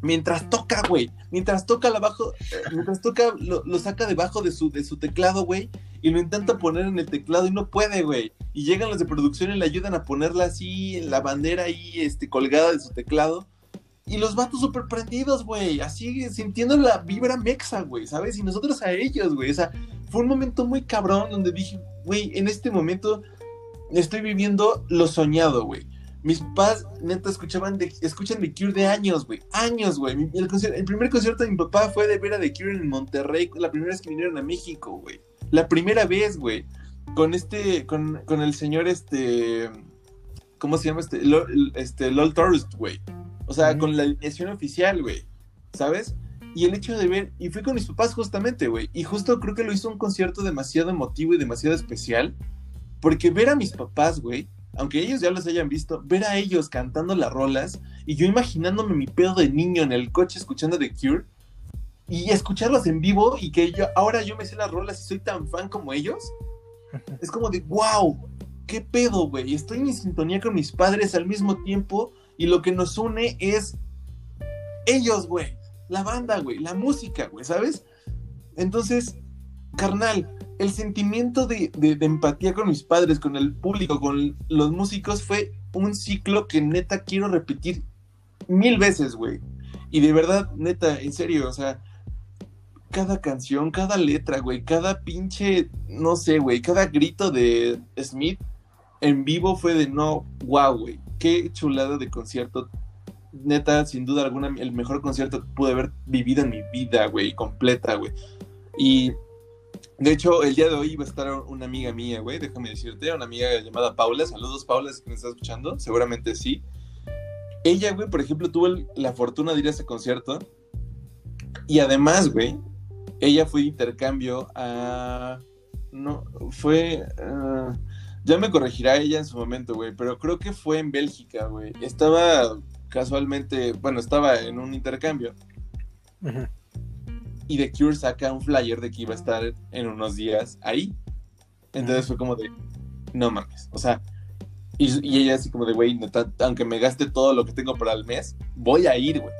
mientras toca, güey. Mientras toca la bajo, eh, mientras toca, lo, lo saca debajo de su, de su teclado, güey. Y lo intenta poner en el teclado y no puede, güey. Y llegan los de producción y le ayudan a ponerla así, en la bandera ahí, este, colgada de su teclado. Y los vatos súper prendidos, güey. Así sintiendo la vibra mexa, güey, ¿sabes? Y nosotros a ellos, güey. O sea, fue un momento muy cabrón donde dije, güey, en este momento estoy viviendo lo soñado, güey. Mis papás, neta, escuchaban de, escuchan The Cure de años, güey. Años, güey. El, primer concierto de mi papá fue de ver a The Cure en Monterrey, la primera vez que vinieron a México, güey. La primera vez, güey. Con este, con, con el señor, este, ¿cómo se llama este? Lo- este, LOL Tourist, güey. O sea, Mm. con la alineación oficial, güey. ¿Sabes? Y el hecho de ver, y fui con mis papás justamente, güey. Y justo creo que lo hizo un concierto demasiado emotivo y demasiado especial. Porque ver a mis papás, güey, aunque ellos ya los hayan visto, ver a ellos cantando las rolas y yo imaginándome mi pedo de niño en el coche escuchando The Cure y escucharlos en vivo y que yo ahora yo me sé las rolas y soy tan fan como ellos, es como de wow, qué pedo, güey. Estoy en sintonía con mis padres al mismo tiempo y lo que nos une es ellos, güey. La banda, güey. La música, güey, ¿sabes? Entonces, carnal, el sentimiento de, de- empatía con mis padres, con el público, con los músicos fue un ciclo que neta quiero repetir mil veces, güey. Y de verdad, neta, en serio, o sea, cada canción, cada letra, güey, cada pinche, no sé, güey, cada grito de Smith en vivo fue de no, wow, güey, qué chulada de concierto. Neta, sin duda alguna, el mejor concierto que pude haber vivido en mi vida, güey, completa, güey. Y de hecho, el día de hoy iba a estar una amiga mía, güey, déjame decirte, una amiga llamada Paula. Saludos, Paula, si me estás escuchando, seguramente sí. Ella, güey, por ejemplo, tuvo la fortuna de ir a ese concierto. Y además, güey, ella fue de intercambio a no, fue... ah, ya me corregirá ella en su momento, güey, pero creo que fue en Bélgica, güey. Estaba casualmente, bueno, estaba en un intercambio Ujú. Y The Cure saca un flyer de que iba a estar en unos días ahí. Entonces fue como de, no mames, o sea, y, y ella así como de, güey, neta, aunque me gaste todo lo que tengo para el mes, voy a ir, güey.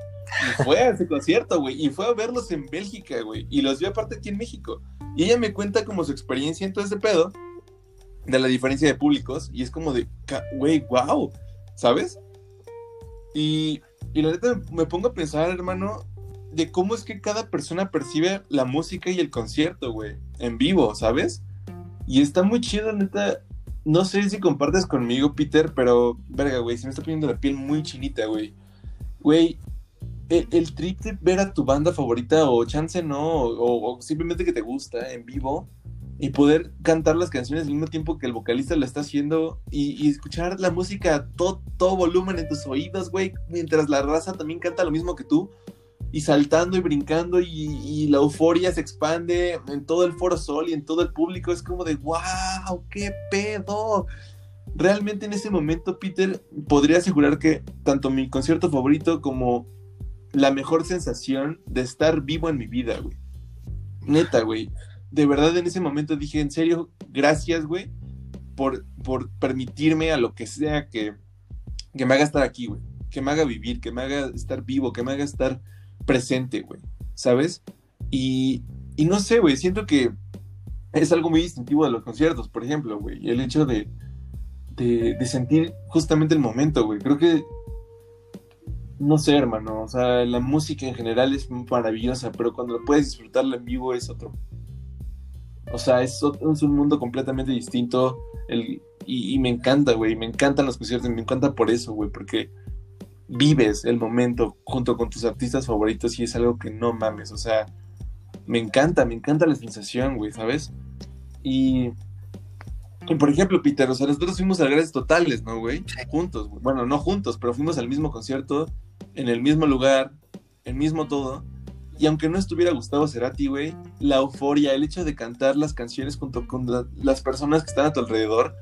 Y fue a ese concierto, güey, y fue a verlos en Bélgica, güey, y los vio aparte aquí en México. Y ella me cuenta como su experiencia en todo ese pedo, de la diferencia de públicos, y es como de, güey, wow, ¿sabes? Y, y la neta me pongo a pensar, hermano, de cómo es que cada persona percibe la música y el concierto, güey, en vivo, ¿sabes? Y está muy chido, neta. No sé si compartes conmigo, Peter, pero, verga, güey, se me está poniendo la piel muy chinita, güey. Güey, el, el trip de ver a tu banda favorita, o chance no, o, simplemente que te gusta en vivo, y poder cantar las canciones al mismo tiempo que el vocalista lo está haciendo, y, y escuchar la música a todo, todo volumen en tus oídos, güey, mientras la raza también canta lo mismo que tú y saltando y brincando y, la euforia se expande en todo el Foro Sol y en todo el público. Es como de, wow, qué pedo. Realmente en ese momento, Peter, podría asegurar que tanto mi concierto favorito como la mejor sensación de estar vivo en mi vida, güey. Neta, güey. De verdad en ese momento dije, en serio, gracias, güey, por, por permitirme a lo que sea que, que me haga estar aquí, güey. Que me haga vivir, que me haga estar vivo, que me haga estar presente, güey, ¿sabes? Y, y no sé, güey, siento que es algo muy distintivo de los conciertos, por ejemplo, güey, el hecho de, de, sentir justamente el momento, güey, creo que, no sé, hermano, o sea, la música en general es maravillosa, pero cuando puedes disfrutarla en vivo es otro. O sea, es un mundo completamente distinto, el, y, y me encanta, güey, me encantan los conciertos, me encanta por eso, güey, porque vives el momento junto con tus artistas favoritos y es algo que no mames, o sea, me encanta, me encanta la sensación, güey, ¿sabes? Y, y por ejemplo, Peter, o sea, nosotros fuimos a Gracias Totales, ¿no, güey? Juntos, güey. bueno, no juntos, pero fuimos al mismo concierto, en el mismo lugar, el mismo todo. Y aunque no estuviera Gustavo Cerati, güey, la euforia, el hecho de cantar las canciones junto con la- las personas que están a tu alrededor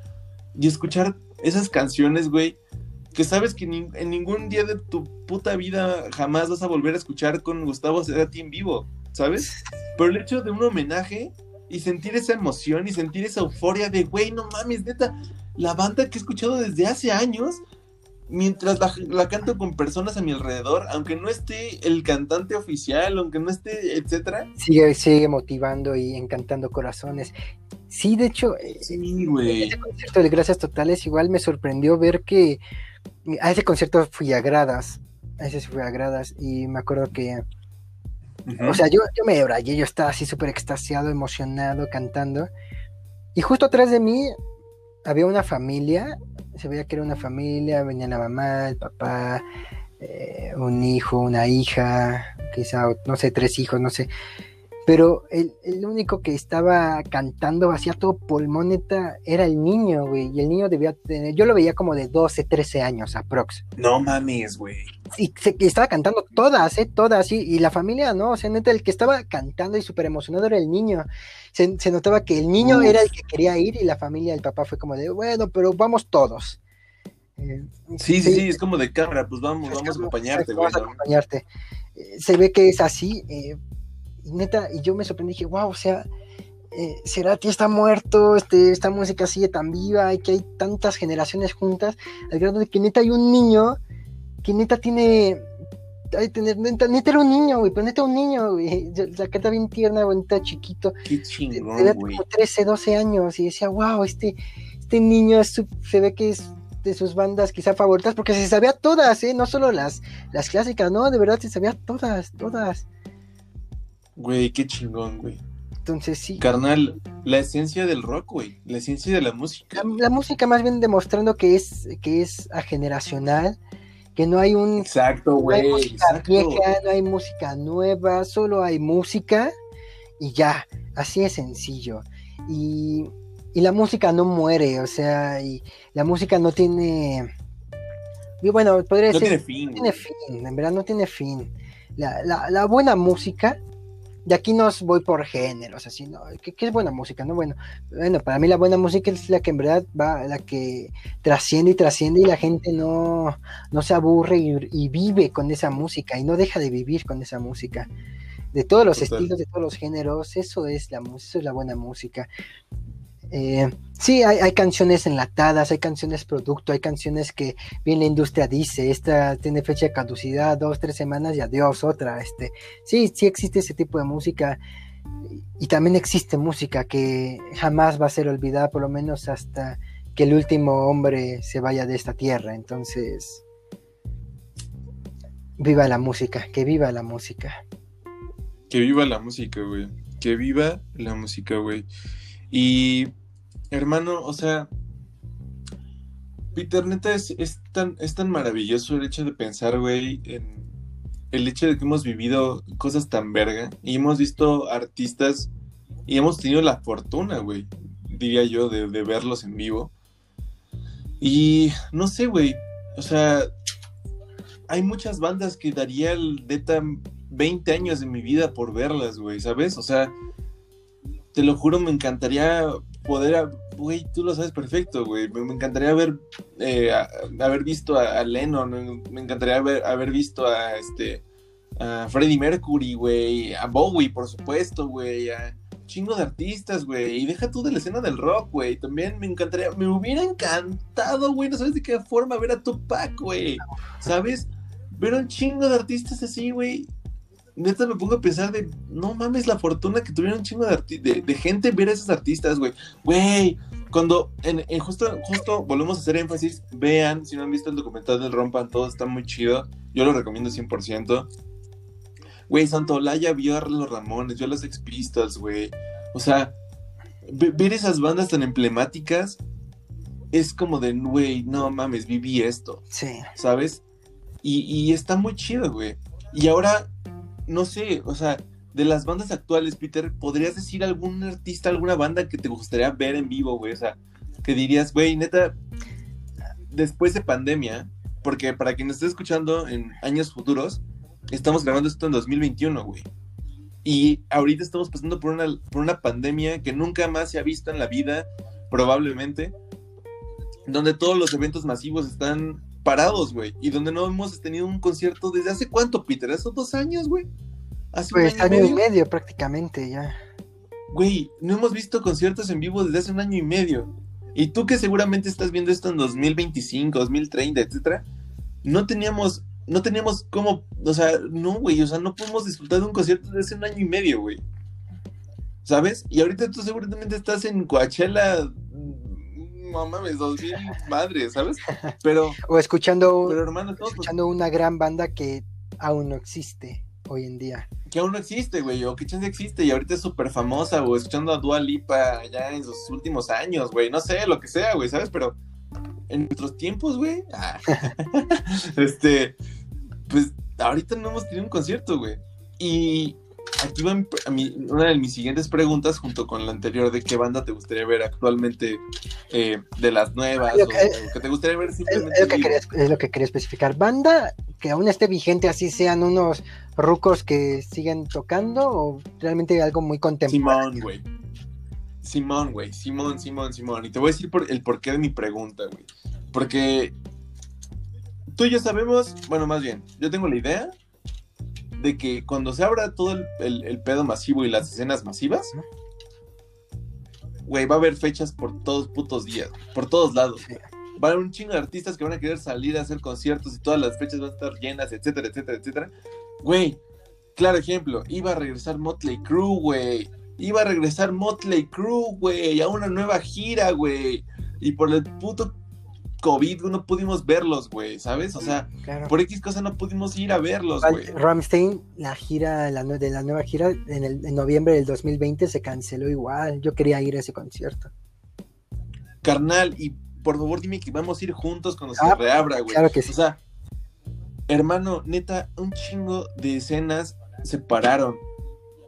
y escuchar esas canciones, güey, que sabes que ni- en ningún día de tu puta vida jamás vas a volver a escuchar con Gustavo Cerati en vivo, ¿sabes? Pero el hecho de un homenaje y sentir esa emoción y sentir esa euforia de, güey, no mames, neta, la banda que he escuchado desde hace años, mientras la, la canto con personas a mi alrededor, aunque no esté el cantante oficial, aunque no esté, etcétera. Sigue, sigue motivando y encantando corazones. Sí, de hecho, eh, Sí, güey. ese concierto de Gracias Totales igual me sorprendió ver que a ese concierto fui a gradas, a ese sí fui a gradas y me acuerdo que, o sea, yo, yo me debrayé, yo estaba así súper extasiado, emocionado, cantando y justo atrás de mí había una familia, se veía que era una familia, venía la mamá, el papá, eh, un hijo, una hija, quizá, no sé, tres hijos, no sé. Pero el, el único que estaba cantando hacía todo pulmón, neta, era el niño, güey. Y el niño debía tener, yo lo veía como de 12, 13 años, aprox. no mames, güey. Y se, que estaba cantando todas, ¿eh? Todas, y, y la familia, ¿no? O sea, neta, el que estaba cantando y súper emocionado era el niño. Se, se notaba que el niño Uf. era el que quería ir y la familia, el papá fue como de, bueno, pero vamos todos. Eh, Sí, sí, sí, es como de cámara, pues vamos, vamos a acompañarte, güey. vamos a acompañarte. Eh, se ve que es así. eh, y neta, y yo me sorprendí, dije, wow, o sea, eh, Cerati está muerto, este, esta música sigue tan viva, y que hay tantas generaciones juntas, al grado de que neta hay un niño que neta tiene. ay, tener- neta, neta era un niño, güey, pero neta un niño, güey. La carta bien tierna, bonita, chiquito. Qué Tenía chingón, güey. como 13, 12 años y decía, wow, este, este niño es su- se ve que es de sus bandas quizá favoritas porque se sabía todas, ¿eh? No solo las, las clásicas, no, de verdad se sabía todas, todas. Güey, qué chingón, güey. Entonces sí, Carnal, la esencia del rock, güey. La esencia de la música. la, la música más bien demostrando que es, que es ageneracional, que no hay un Exacto, no hay güey. música Exacto. vieja, no hay música nueva, solo hay música y ya, así es sencillo. Y, y la música no muere, o sea, y la música no tiene... y bueno, podría No decir, tiene fin, no tiene güey. fin, en verdad no tiene fin. La, la- la buena música de aquí no voy por géneros, así, ¿no? ¿Qué, es buena música? No, bueno, bueno, para mí la buena música es la que en verdad va, la que trasciende y trasciende y la gente no, no se aburre y, vive con esa música y no deja de vivir con esa música. De todos los estilos, de todos los géneros, eso es la, eso es la buena música. Eh, sí, hay, canciones enlatadas, hay canciones producto, hay canciones que bien la industria dice, esta tiene fecha de caducidad, dos, tres semanas y adiós, otra. Este, sí, sí existe ese tipo de música y también existe música que jamás va a ser olvidada, por lo menos hasta que el último hombre se vaya de esta tierra. Entonces, viva la música, que viva la música. Que viva la música, güey. Que viva la música, güey. Y, hermano, o sea, Peter, neta, es, tan, es tan maravilloso el hecho de pensar, güey, en el hecho de que hemos vivido cosas tan verga y hemos visto artistas y hemos tenido la fortuna, güey, diría yo, de, verlos en vivo. Y no sé, güey, o sea, hay muchas bandas que daría el neta 20 años de mi vida por verlas, güey, ¿sabes? O sea, te lo juro, me encantaría poder, güey, tú lo sabes perfecto, güey, me, encantaría haber, eh, haber visto a, Lennon, me encantaría haber, haber visto a, este, a Freddie Mercury, güey, a Bowie, por supuesto, güey, a chingo de artistas, güey, y deja tú de la escena del rock, güey, también me encantaría, me hubiera encantado, güey, no sabes de qué forma ver a Tupac, güey, ¿sabes? Ver a un chingo de artistas así, güey, neta me pongo a pensar de, no mames la fortuna que tuvieron un chingo de, de, gente ver a esos artistas, güey. Güey, cuando, en, justo, justo volvemos a hacer énfasis, vean, si no han visto el documental del Rompan, todo está muy chido. Yo lo recomiendo 100%. Güey, Santolaya vio a los Ramones, vio a los Ex Pistols, güey. O sea, ver esas bandas tan emblemáticas es como de, güey, no mames, viví esto. Sí. ¿Sabes? Y, y está muy chido, güey. Y ahora no sé, o sea, de las bandas actuales, Peter, ¿podrías decir algún artista, alguna banda que te gustaría ver en vivo, güey? O sea, que dirías, güey, neta, después de pandemia, porque para quien esté escuchando en años futuros, estamos grabando esto en 2021, güey. Y ahorita estamos pasando por una, por una pandemia que nunca más se ha visto en la vida, probablemente, donde todos los eventos masivos están parados, güey. Y donde no hemos tenido un concierto desde hace cuánto, Peter? ¿Hace dos años, güey? Hace pues un año, y medio? prácticamente ya. Güey, no hemos visto conciertos en vivo desde hace un año y medio. Y tú que seguramente estás viendo esto en 2025, 2030, etcétera, no teníamos, no teníamos cómo, o sea, no, güey, o sea, no podemos disfrutar de un concierto desde hace un año y medio, güey. ¿Sabes? Y ahorita tú seguramente estás en Coachella no mames, dos mil madres, ¿sabes? Pero. O escuchando, pero hermano, escuchando una gran banda que aún no existe hoy en día. Que aún no existe, güey, o que chance existe y ahorita es súper famosa, o escuchando a Dua Lipa ya en sus últimos años, güey, no sé, lo que sea, güey, ¿sabes? Pero en nuestros tiempos, güey, ah, este, pues ahorita no hemos tenido un concierto, güey. Y aquí va una de mis siguientes preguntas junto con la anterior de qué banda te gustaría ver actualmente eh, de las nuevas o, que te gustaría ver simplemente es, lo que quería, es lo que quería especificar. Banda que aún esté vigente así sean unos rucos que siguen tocando o realmente algo muy contemporáneo Simón güey. Simón güey. Simón Simón Simón. Y te voy a decir por el porqué de mi pregunta güey. Porque tú y yo sabemos bueno más bien yo tengo la idea de que cuando se abra todo el, pedo masivo y las escenas masivas, güey, va a haber fechas por todos putos días, por todos lados. Va a haber un chingo de artistas que van a querer salir a hacer conciertos y todas las fechas van a estar llenas, etcétera, etcétera, etcétera. Güey, claro ejemplo, iba a regresar Motley Crue, güey. Iba a regresar Motley Crue, güey, a una nueva gira, güey. Y por el puto COVID no pudimos verlos, güey, ¿sabes? O sea, por X cosa no pudimos ir a verlos, güey. Ramstein, la gira, la, de la nueva gira en, el, en noviembre del 2020 se canceló igual. Yo quería ir a ese concierto. Carnal, y por favor dime que vamos a ir juntos cuando se ah, reabra, güey. Claro que sí. O sea, hermano, neta, un chingo de escenas se pararon.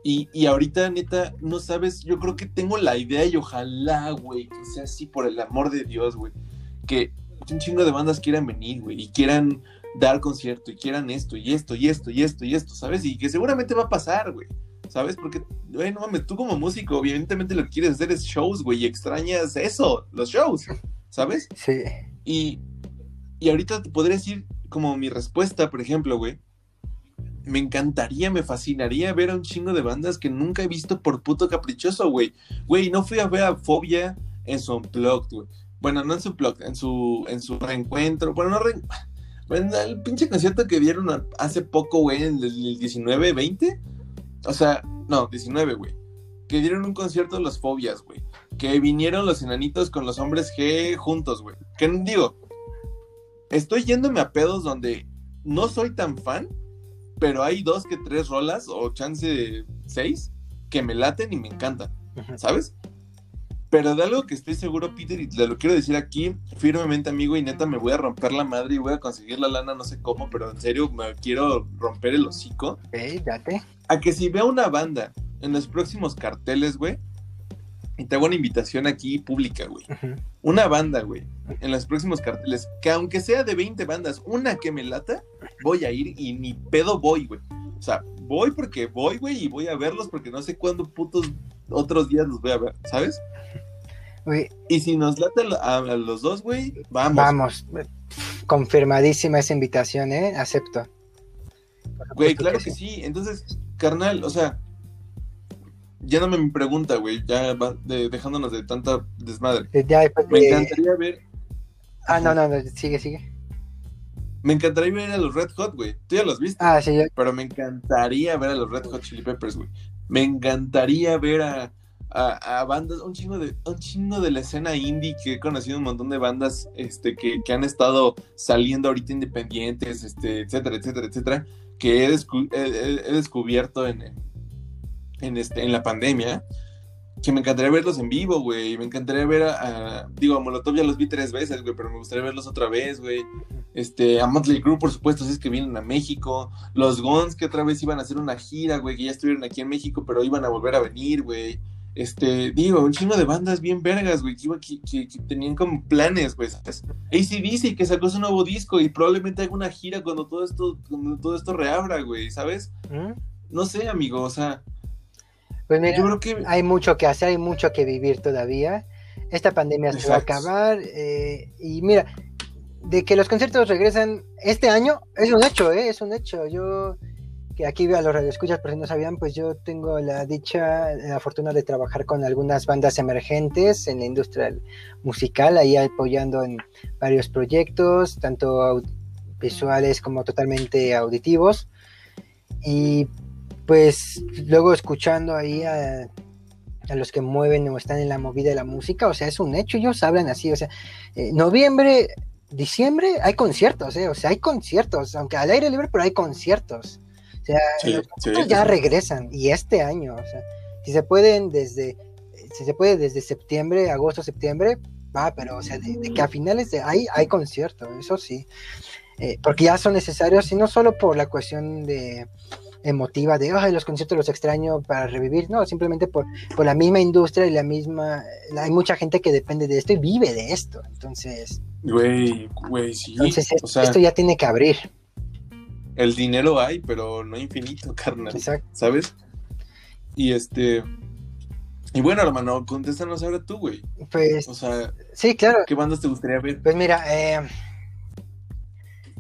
Y, y, ahorita, neta, no sabes, yo creo que tengo la idea y ojalá, güey, que sea así por el amor de Dios, güey. Que un chingo de bandas quieran venir, güey, y quieran dar concierto, y quieran esto, y esto, y esto, y esto, y esto, ¿sabes? Y que seguramente va a pasar, güey. ¿sabes? Porque, güey, no mames, tú como músico, evidentemente lo que quieres hacer es shows, güey, y extrañas eso, los shows, ¿sabes? Sí. Y, y ahorita te podría decir como mi respuesta, por ejemplo, güey. Me encantaría, me fascinaría ver a un chingo de bandas que nunca he visto por puto caprichoso, güey. Güey, no fui a ver a Fobia en su Unplugged, güey. Bueno, no en su Unplugged, en su, en su reencuentro. Bueno, no re... Bueno, el pinche concierto que dieron hace poco, güey, en el 19, 20. O sea, no, 19, güey. Que dieron un concierto de los Fobias, güey. Que vinieron los enanitos con los hombres G juntos, güey. Que digo, estoy yéndome a pedos donde no soy tan fan, pero hay dos que tres rolas, o chance seis, que me laten y me encantan, ¿sabes? Pero de algo que estoy seguro, Peter, y te lo quiero decir aquí firmemente, amigo, y neta me voy a romper la madre y voy a conseguir la lana, no sé cómo, pero en serio me quiero romper el hocico. Ok, date. A que si veo una banda en los próximos carteles, güey, y te hago una invitación aquí pública, güey. Una banda, güey, en los próximos carteles, que aunque sea de 20 bandas, una que me lata, voy a ir y ni pedo voy, güey. O sea, voy porque voy, güey, y voy a verlos porque no sé cuándo putos otros días los voy a ver, ¿sabes? Y si nos late a, los dos, güey, vamos. Vamos. Confirmadísima esa invitación, ¿eh? Acepto. Güey, claro que, sí. Entonces, carnal, o sea, ya no me pregunta, güey, ya va dejándonos de tanta desmadre. Eh, me encantaría ver. Ah, no, no, no, sigue, sigue. Me encantaría ver a los Red Hot, güey. Tú ya los viste. Ah, sí, ya. Pero me encantaría ver a los Red Hot Chili Peppers, güey. Me encantaría ver a, a, bandas, un chingo de, un chingo de la escena indie que he conocido un montón de bandas este, que, que han estado saliendo ahorita independientes, este, etcétera, etcétera, etcétera, que he, descubierto en, en, este, en la pandemia, que me encantaría verlos en vivo, güey. Me encantaría ver a, digo, a Molotov ya los vi tres veces, güey, pero me gustaría verlos otra vez, güey. Este, a Motley Crue, por supuesto, si es que vienen a México. Los Guns, que otra vez iban a hacer una gira, güey, que ya estuvieron aquí en México, pero iban a volver a venir, güey. Este, digo, un chingo de bandas bien vergas, güey, que, que, tenían como planes, güey. ACDC que sacó su nuevo disco y probablemente haga una gira cuando todo esto, cuando todo esto reabra, güey, ¿sabes? ¿Mm? No sé, amigo, o sea. Pues mira, yo creo que... hay mucho que hacer, hay mucho que vivir todavía. Esta pandemia se va a acabar. Eh, y mira, de que los conciertos regresan este año, es un hecho, ¿eh? Es un hecho. Yo que aquí a los radioescuchas, por si no sabían, pues yo tengo la dicha, la fortuna de trabajar con algunas bandas emergentes en la industria musical, ahí apoyando en varios proyectos, tanto visuales como totalmente auditivos. Y pues luego escuchando ahí a, los que mueven o están en la movida de la música, o sea, es un hecho, ellos hablan así, o sea, eh, noviembre, diciembre hay conciertos, eh, o sea, hay conciertos, aunque al aire libre, pero hay conciertos. Sea, ya regresan y este año, o sea, si se pueden desde, si se puede desde septiembre, agosto, septiembre, va, pero o sea, de, que a finales de ahí hay concierto, eso sí, eh, porque ya son necesarios y no solo por la cuestión de emotiva de, ay, los conciertos los extraño para revivir, no, simplemente por, por la misma industria y la misma, hay mucha gente que depende de esto y vive de esto, entonces... Güey, güey, sí. Entonces, esto ya tiene que abrir el dinero hay, pero no infinito, carnal. Exacto. ¿Sabes? Y este. Y bueno, hermano, contéstanos ahora tú, güey. Pues. O sea. Sí, claro. ¿Qué bandas te gustaría ver? Pues mira, eh,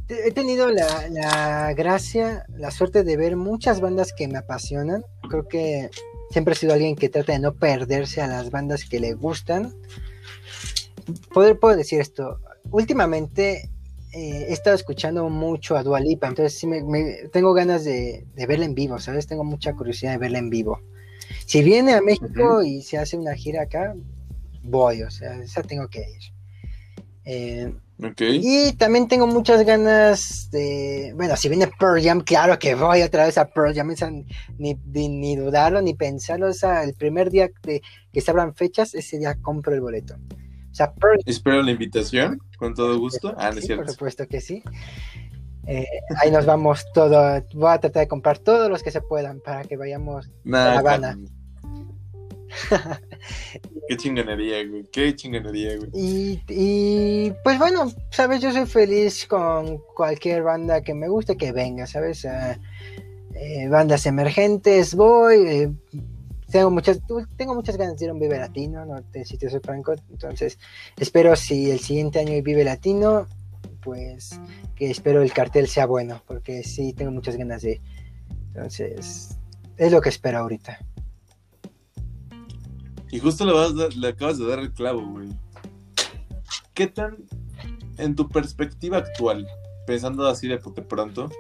he tenido la, la, gracia, la suerte de ver muchas bandas que me apasionan. Creo que siempre he sido alguien que trata de no perderse a las bandas que le gustan. Poder, puedo decir esto. Últimamente eh, he estado escuchando mucho a Dualipa, entonces sí me, tengo ganas de, verla en vivo, ¿sabes? Tengo mucha curiosidad de verla en vivo. Si viene a México y se hace una gira acá, voy, o sea, esa tengo que ir. Eh, y también tengo muchas ganas de. Bueno, si viene Pearl Jam, claro que voy otra vez a Pearl Jam. ni, ni, dudarlo, ni pensarlo. O sea, el primer día de, que se abran fechas, ese día compro el boleto. Espero la invitación, con todo gusto. Ah, sí, por supuesto que sí. Eh, ahí nos vamos todo. Voy a tratar de comprar todos los que se puedan para que vayamos a La Habana. Qué chingonería, güey. Qué chingonería, güey. Y, pues bueno, sabes, yo soy feliz con cualquier banda que me guste que venga, ¿sabes? Eh, eh, bandas emergentes, voy, eh, tengo muchas, tengo muchas ganas de ir a un Vive Latino, no te, si te soy franco, entonces espero si el siguiente año hay Vive Latino, pues que espero el cartel sea bueno, porque sí tengo muchas ganas de ir. Entonces, es lo que espero ahorita. Y justo le, le acabas de dar el clavo, güey. ¿Qué tan, en tu perspectiva actual, pensando así de pronto,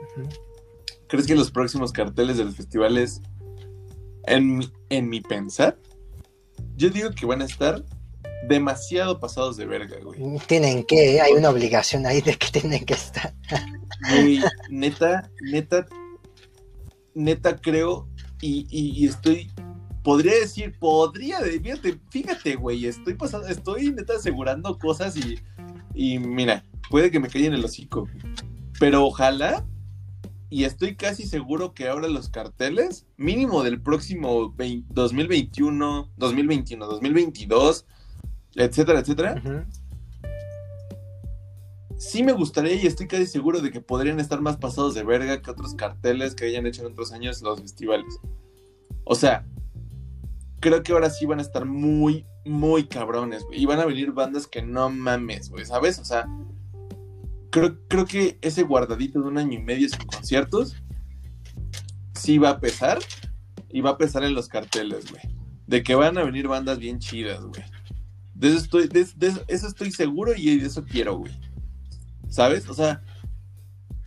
crees que los próximos carteles de los festivales, en, en mi pensar, yo digo que van a estar demasiado pasados de verga, güey. Tienen que, hay una obligación ahí de que tienen que estar. Güey, neta, neta, neta creo y, y, estoy, podría decir, podría, fíjate, fíjate, güey, estoy pasando, estoy neta asegurando cosas y, y mira, puede que me caiga en el hocico, pero ojalá y estoy casi seguro que ahora los carteles, mínimo del próximo 2021, 2021, 2022, etcétera, etcétera. Sí me gustaría y estoy casi seguro de que podrían estar más pasados de verga que otros carteles que hayan hecho en otros años los festivales. O sea, creo que ahora sí van a estar muy, muy cabrones, güey. Y van a venir bandas que no mames, güey, ¿sabes? O sea, creo, creo que ese guardadito de un año y medio sin conciertos sí va a pesar. Y va a pesar en los carteles, güey. De que van a venir bandas bien chidas, güey. De eso estoy, de, eso estoy seguro y de eso quiero, güey. ¿Sabes? O sea,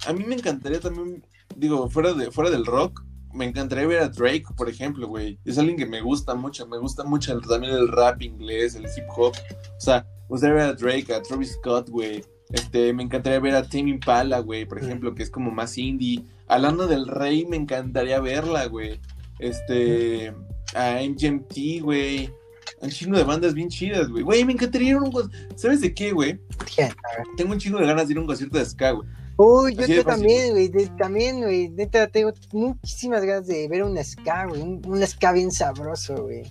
a mí me encantaría también, digo, fuera, de, fuera del rock, me encantaría ver a Drake, por ejemplo, güey. Es alguien que me gusta mucho, me gusta mucho también el rap inglés, el hip hop. O sea, me gustaría ver a Drake, a Travis Scott, güey. Este, me encantaría ver a Tame Impala, güey, por ejemplo, que es como más indie. A Lana del Rey me encantaría verla, güey. Este, a MGMT, güey. Un chingo de bandas bien chidas, güey. Güey, me encantaría ir a un ¿Sabes de qué, güey? Tengo un chingo de ganas de ir a un concierto de ska, güey. Uy, yo, también, güey. También, güey. Neta, tengo muchísimas ganas de ver un ska, güey. Un, ska bien sabroso, güey.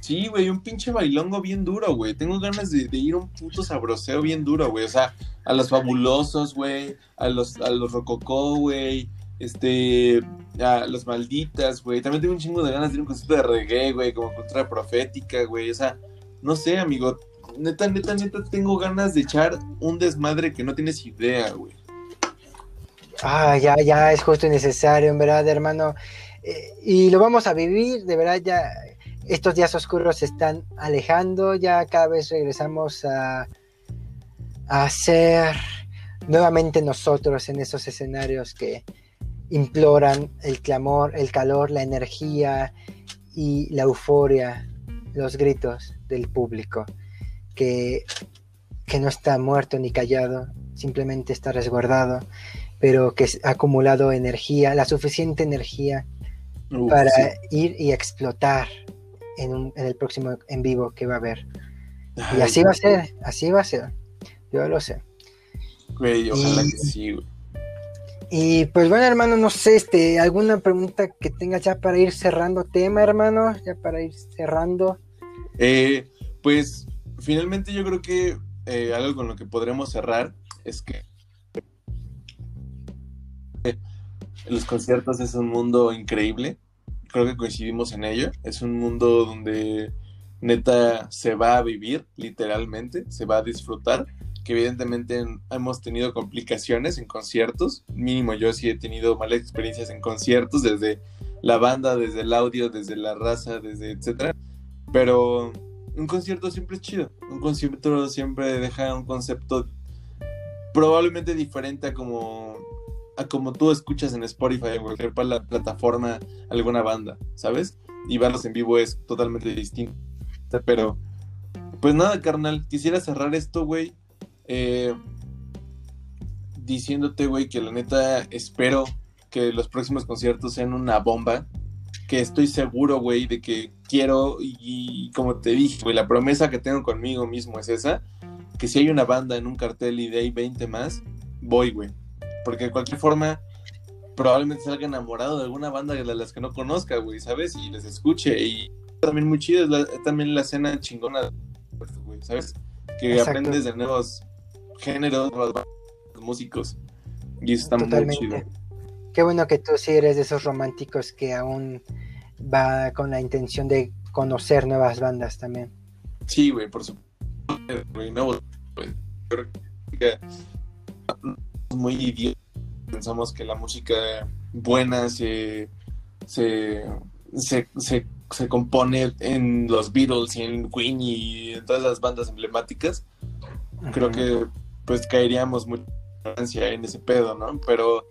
Sí, güey, un pinche bailongo bien duro, güey. Tengo ganas de, ir a un puto sabroseo bien duro, güey. O sea, a los fabulosos, güey. A los, a los rococó, güey este, a los malditas, güey. También tengo un chingo de ganas de ir a un concierto de reggae, güey, como cultura profética, güey. O sea, no sé, amigo. Neta, neta, neta, tengo ganas de echar un desmadre que no tienes idea, güey. Ah, ya, ya, es justo y necesario, en verdad, hermano. Eh, y lo vamos a vivir, de verdad, ya estos días oscuros se están alejando, ya cada vez regresamos a, a ser nuevamente nosotros en esos escenarios que, imploran el clamor, el calor, la energía y la euforia, los gritos del público, que, que no está muerto ni callado, simplemente está resguardado, pero que ha acumulado energía, la suficiente energía para ir y explotar en, en, el próximo en vivo que va a haber. y así va a ser, así va a ser. Yo lo sé. Güey, ojalá que sí, y pues bueno, hermano, no sé, este, alguna pregunta que tengas ya para ir cerrando tema, hermano, ya para ir cerrando. Eh, pues finalmente yo creo que eh, algo con lo que podremos cerrar es que los conciertos es un mundo increíble. Creo que coincidimos en ello. Es un mundo donde neta se va a vivir, literalmente, se va a disfrutar que evidentemente hemos tenido complicaciones en conciertos. Mínimo yo sí he tenido malas experiencias en conciertos, desde la banda, desde el audio, desde la raza, desde etcétera. Pero un concierto siempre es chido. Un concierto siempre deja un concepto probablemente diferente a como a como tú escuchas en Spotify o en cualquier plataforma alguna banda, ¿sabes? Y verlos en vivo es totalmente distinto. Pero, pues nada, carnal, quisiera cerrar esto, güey, eh, diciéndote, güey, que la neta espero que los próximos conciertos sean una bomba. Que estoy seguro, güey, de que quiero y, como te dije, güey, la promesa que tengo conmigo mismo es esa. Que si hay una banda en un cartel y de ahí 20 más, voy, güey. Porque de cualquier forma, probablemente salga enamorado de alguna banda de las que no conozca, güey, ¿sabes? Y les escuche. Y también muy chido, es también la escena chingona, güey, ¿sabes? Que aprendes de nuevos géneros, músicos. Y eso está muy chido. Qué bueno que tú sí eres de esos románticos que aún va con la intención de conocer nuevas bandas también. Sí, güey, por supuesto. No, creo que muy idiota. Pensamos que la música buena se, se, se, se, compone en los Beatles y en Queen y en todas las bandas emblemáticas. Creo que pues caeríamos mucho en ese pedo, ¿no? Pero,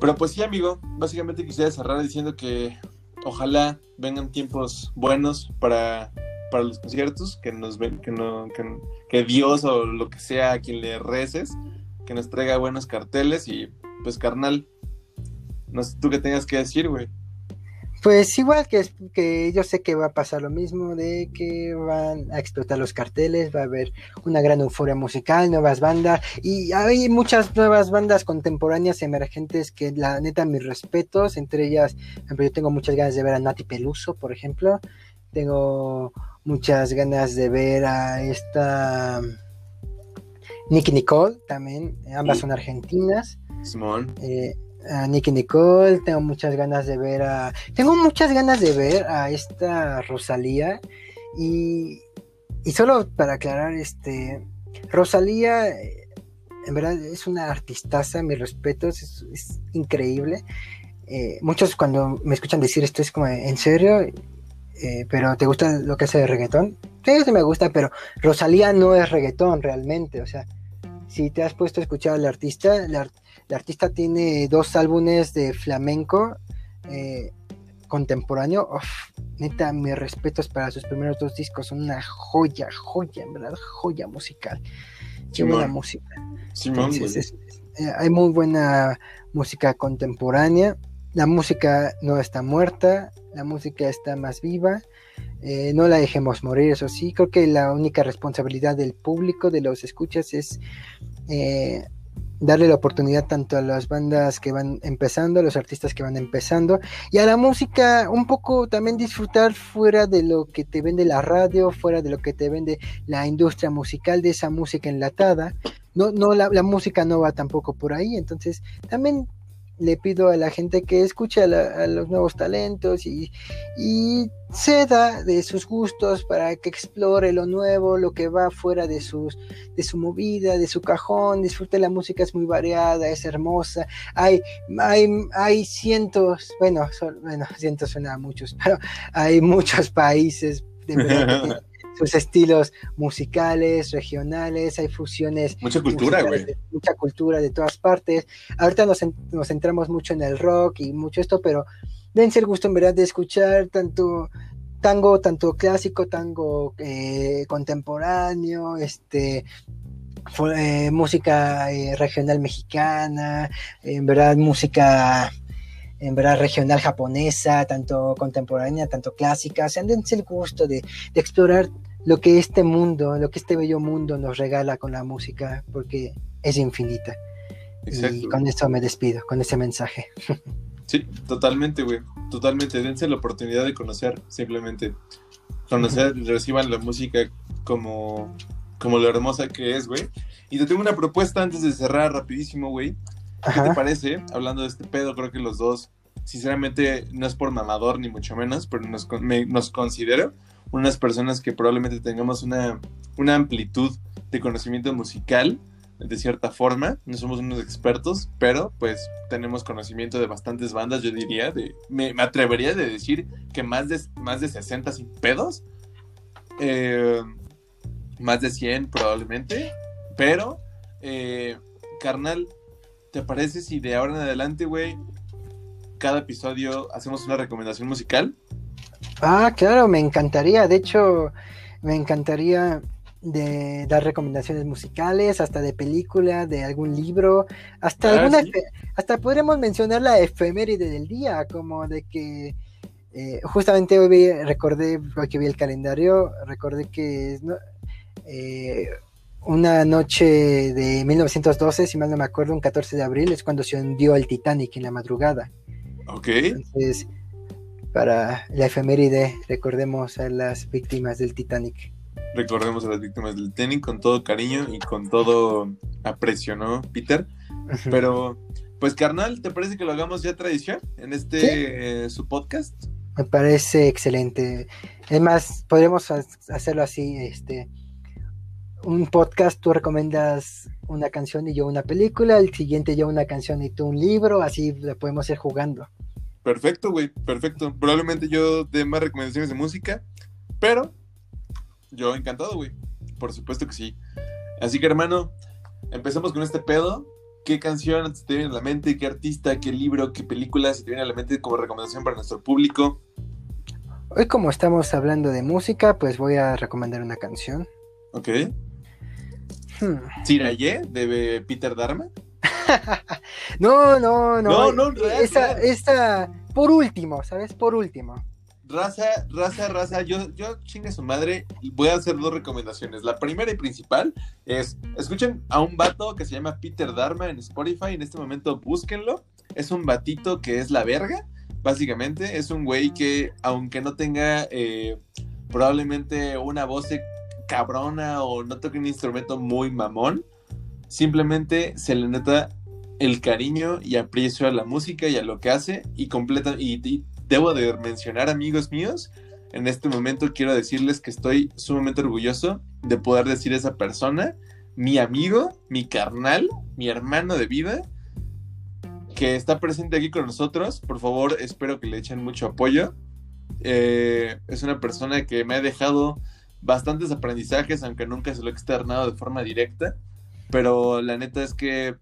pero pues sí, amigo, básicamente quisiera cerrar diciendo que ojalá vengan tiempos buenos para, para los conciertos, que nos ven, que no, que, Dios o lo que sea a quien le reces, que nos traiga buenos carteles y pues carnal, no sé tú qué tengas que decir, güey. Pues igual que, que yo sé que va a pasar lo mismo, de que van a explotar los carteles, va a haber una gran euforia musical, nuevas bandas, y hay muchas nuevas bandas contemporáneas emergentes que la neta mis respetos, entre ellas, yo tengo muchas ganas de ver a Nati Peluso, por ejemplo, tengo muchas ganas de ver a esta Nicky Nicole también, ambas son argentinas. Simón. Eh, a Nicky Nicole, tengo muchas ganas de ver a. Tengo muchas ganas de ver a esta Rosalía. Y, y solo para aclarar, este. Rosalía, en verdad, es una artistaza, mis respetos, es, increíble. Eh, muchos cuando me escuchan decir esto es como, ¿en serio? Eh, pero ¿te gusta lo que hace de reggaetón? Sí, sí me gusta, pero Rosalía no es reggaetón realmente, o sea, si te has puesto a escuchar al artista, la, el artista tiene dos álbumes de flamenco eh, contemporáneo. neta, mis respetos para sus primeros dos discos. Son una joya, joya, en verdad, joya musical. Qué buena música. Eh, hay muy buena música contemporánea. La música no está muerta, la música está más viva. Eh, no la dejemos morir, eso sí. Creo que la única responsabilidad del público, de los escuchas, es darle la oportunidad tanto a las bandas que van empezando, a los artistas que van empezando y a la música un poco también disfrutar fuera de lo que te vende la radio, fuera de lo que te vende la industria musical de esa música enlatada. No, no, la música no va tampoco por ahí, entonces también le pido a la gente que escuche a, los nuevos talentos y, y, ceda de sus gustos para que explore lo nuevo, lo que va fuera de, sus, de su movida, de su cajón, disfrute la música, es muy variada, es hermosa, hay, hay, hay cientos, bueno, bueno, cientos suena a muchos, pero hay muchos países de verdad sus estilos musicales, regionales, hay fusiones. Mucha cultura, güey. Mucha cultura de todas partes. Ahorita nos, nos, centramos mucho en el rock y mucho esto, pero dense el gusto en verdad de escuchar tanto tango, tanto clásico, tango eh, contemporáneo, este eh, música eh, regional mexicana, en verdad música en verdad regional japonesa, tanto contemporánea, tanto clásica. O sea, dense el gusto de, explorar lo que este mundo, lo que este bello mundo nos regala con la música, porque es infinita. Y con esto me despido, con ese mensaje. Sí, totalmente, güey. Totalmente. Dense la oportunidad de conocer, simplemente. Conocer, reciban la música como, como lo hermosa que es, güey. Y te tengo una propuesta antes de cerrar rapidísimo, güey. ¿Qué te parece? Hablando de este pedo, creo que los dos, sinceramente, no es por mamador ni mucho menos, pero nos, nos considero unas personas que probablemente tengamos una, una amplitud de conocimiento musical de cierta forma, no somos unos expertos, pero pues tenemos conocimiento de bastantes bandas, yo diría, de, me, atrevería de decir que más de, más de 60 sin pedos, eh, más de 100 probablemente, pero, eh, carnal, ¿Te parece si de ahora en adelante, güey, cada episodio hacemos una recomendación musical? Ah, claro, me encantaría. De hecho, me encantaría de dar recomendaciones musicales, hasta de película, de algún libro, hasta ah, alguna, hasta podremos mencionar la efeméride del día, como de que eh, justamente hoy vi, recordé, que vi el calendario, recordé que eh, una noche de 1912, si mal no me acuerdo, un 14 de abril, es cuando se hundió el Titanic en la madrugada. Ok. Entonces, para la efeméride, recordemos a las víctimas del Titanic. Recordemos a las víctimas del Titanic con todo cariño y con todo aprecio, ¿no, Peter? Pero, Pues carnal, ¿te parece que lo hagamos ya tradición en este eh, su podcast? Me parece excelente. Es más, podríamos hacerlo así, este, un podcast, tú recomiendas una canción y yo una película, el siguiente yo una canción y tú un libro, así lo podemos ir jugando. Perfecto, güey, perfecto. Probablemente yo dé más recomendaciones de música, pero yo encantado, güey. Por supuesto que sí. Así que, hermano, empecemos con este pedo. ¿Qué canción se te viene a la mente? ¿Qué artista? ¿Qué libro? ¿Qué película se te viene a la mente como recomendación para nuestro público? Hoy como estamos hablando de música, pues voy a recomendar una canción. Ok. Hmm. de Peter Dharma. no, no, no. No, no, esa, esa, por último, ¿sabes? Por último. Raza, raza, raza, yo, yo chingue su madre, voy a hacer dos recomendaciones. La primera y principal es, escuchen a un vato que se llama Peter Dharma en Spotify, en este momento búsquenlo. Es un batito que es la verga, básicamente. Es un güey que, aunque no tenga eh, probablemente una voz cabrona o no toque un instrumento muy mamón, simplemente se le nota el cariño y aprecio a la música y a lo que hace y completa y debo de mencionar, amigos míos, en este momento quiero decirles que estoy sumamente orgulloso de poder decir a esa persona, mi amigo, mi carnal, mi hermano de vida, que está presente aquí con nosotros. Por favor, espero que le echen mucho apoyo. Eh, es una persona que me ha dejado bastantes aprendizajes, aunque nunca se lo he externado de forma directa. Pero la neta es que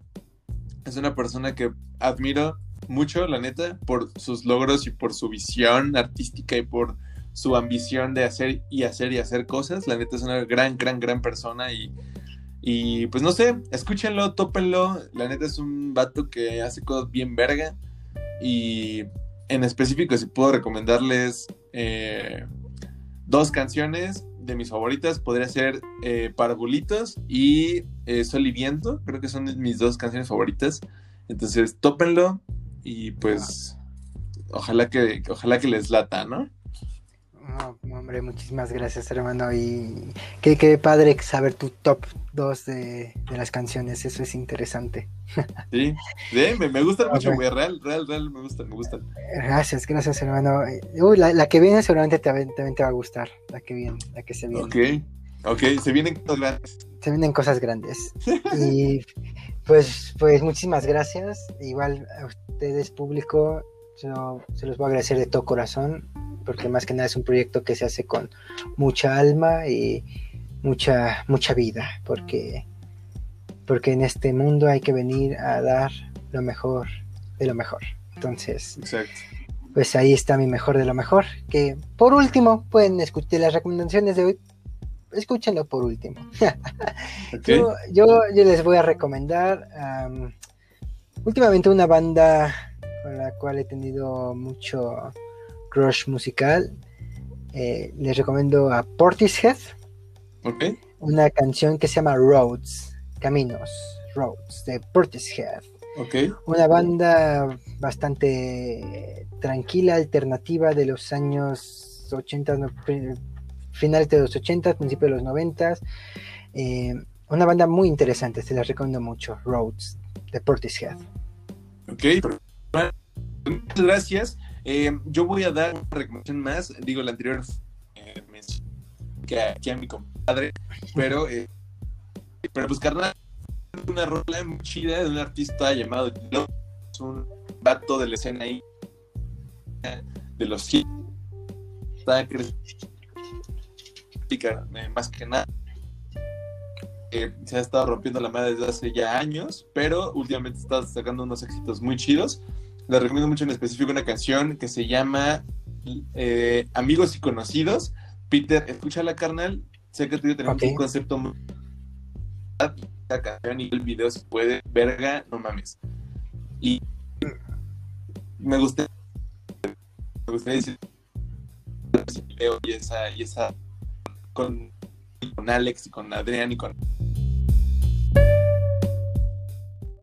es una persona que admiro mucho, la neta, por sus logros y por su visión artística y por su ambición de hacer y hacer y hacer cosas. La neta es una gran, gran, gran persona y, y pues no sé, escúchenlo, tópenlo. La neta es un vato que hace cosas bien verga y en específico si puedo recomendarles eh, dos canciones de mis favoritas podría ser eh, Parvulitos y eh, Sol y Viento, creo que son mis dos canciones favoritas. Entonces, tópenlo, y pues ojalá que ojalá que les lata, ¿no? Hombre, muchísimas gracias, hermano. Y qué, qué padre saber tu top 2 de, las canciones. Eso es interesante. Sí, me, me, gustan mucho, güey. Real, real, real, me gustan, me gustan. Gracias, gracias, hermano. Uy, la, que viene seguramente también, te va a gustar. La que viene, la que se viene. Ok, ok, se vienen cosas grandes. Se vienen cosas grandes. y pues, pues muchísimas gracias. Igual a ustedes, público, se los voy a agradecer de todo corazón, porque más que nada es un proyecto que se hace con mucha alma y mucha, mucha vida, porque, porque en este mundo hay que venir a dar lo mejor de lo mejor. Entonces, pues ahí está mi mejor de lo mejor. Que por último, pueden escuchar las recomendaciones de hoy, escúchenlo por último. yo, yo, les voy a recomendar últimamente una banda con la cual he tenido mucho crush musical. Eh, les recomiendo a Portishead. Una canción que se llama Roads, Caminos, Roads, de Portishead. Una banda bastante tranquila, alternativa de los años 80, finales de los 80, principios de los 90. Eh, una banda muy interesante, se la recomiendo mucho, Roads, de Portishead. Ok, muchas gracias. Eh, yo voy a dar una recomendación más, digo, la anterior eh, que aquí a mi compadre, pero, eh, pero pues, una rola muy chida de un artista llamado es un vato de la escena ahí de los está más que nada. Se ha estado rompiendo la madre desde hace ya años, pero últimamente está sacando unos éxitos muy chidos. Le recomiendo mucho en específico una canción que se llama eh, Amigos y Conocidos. Peter, escúchala, carnal. Sé que tú tenemos un concepto muy. La canción y el video se puede, verga, no mames. Y me gusta. Me gustaría decir y esa, y esa con, con Alex y con Adrián y con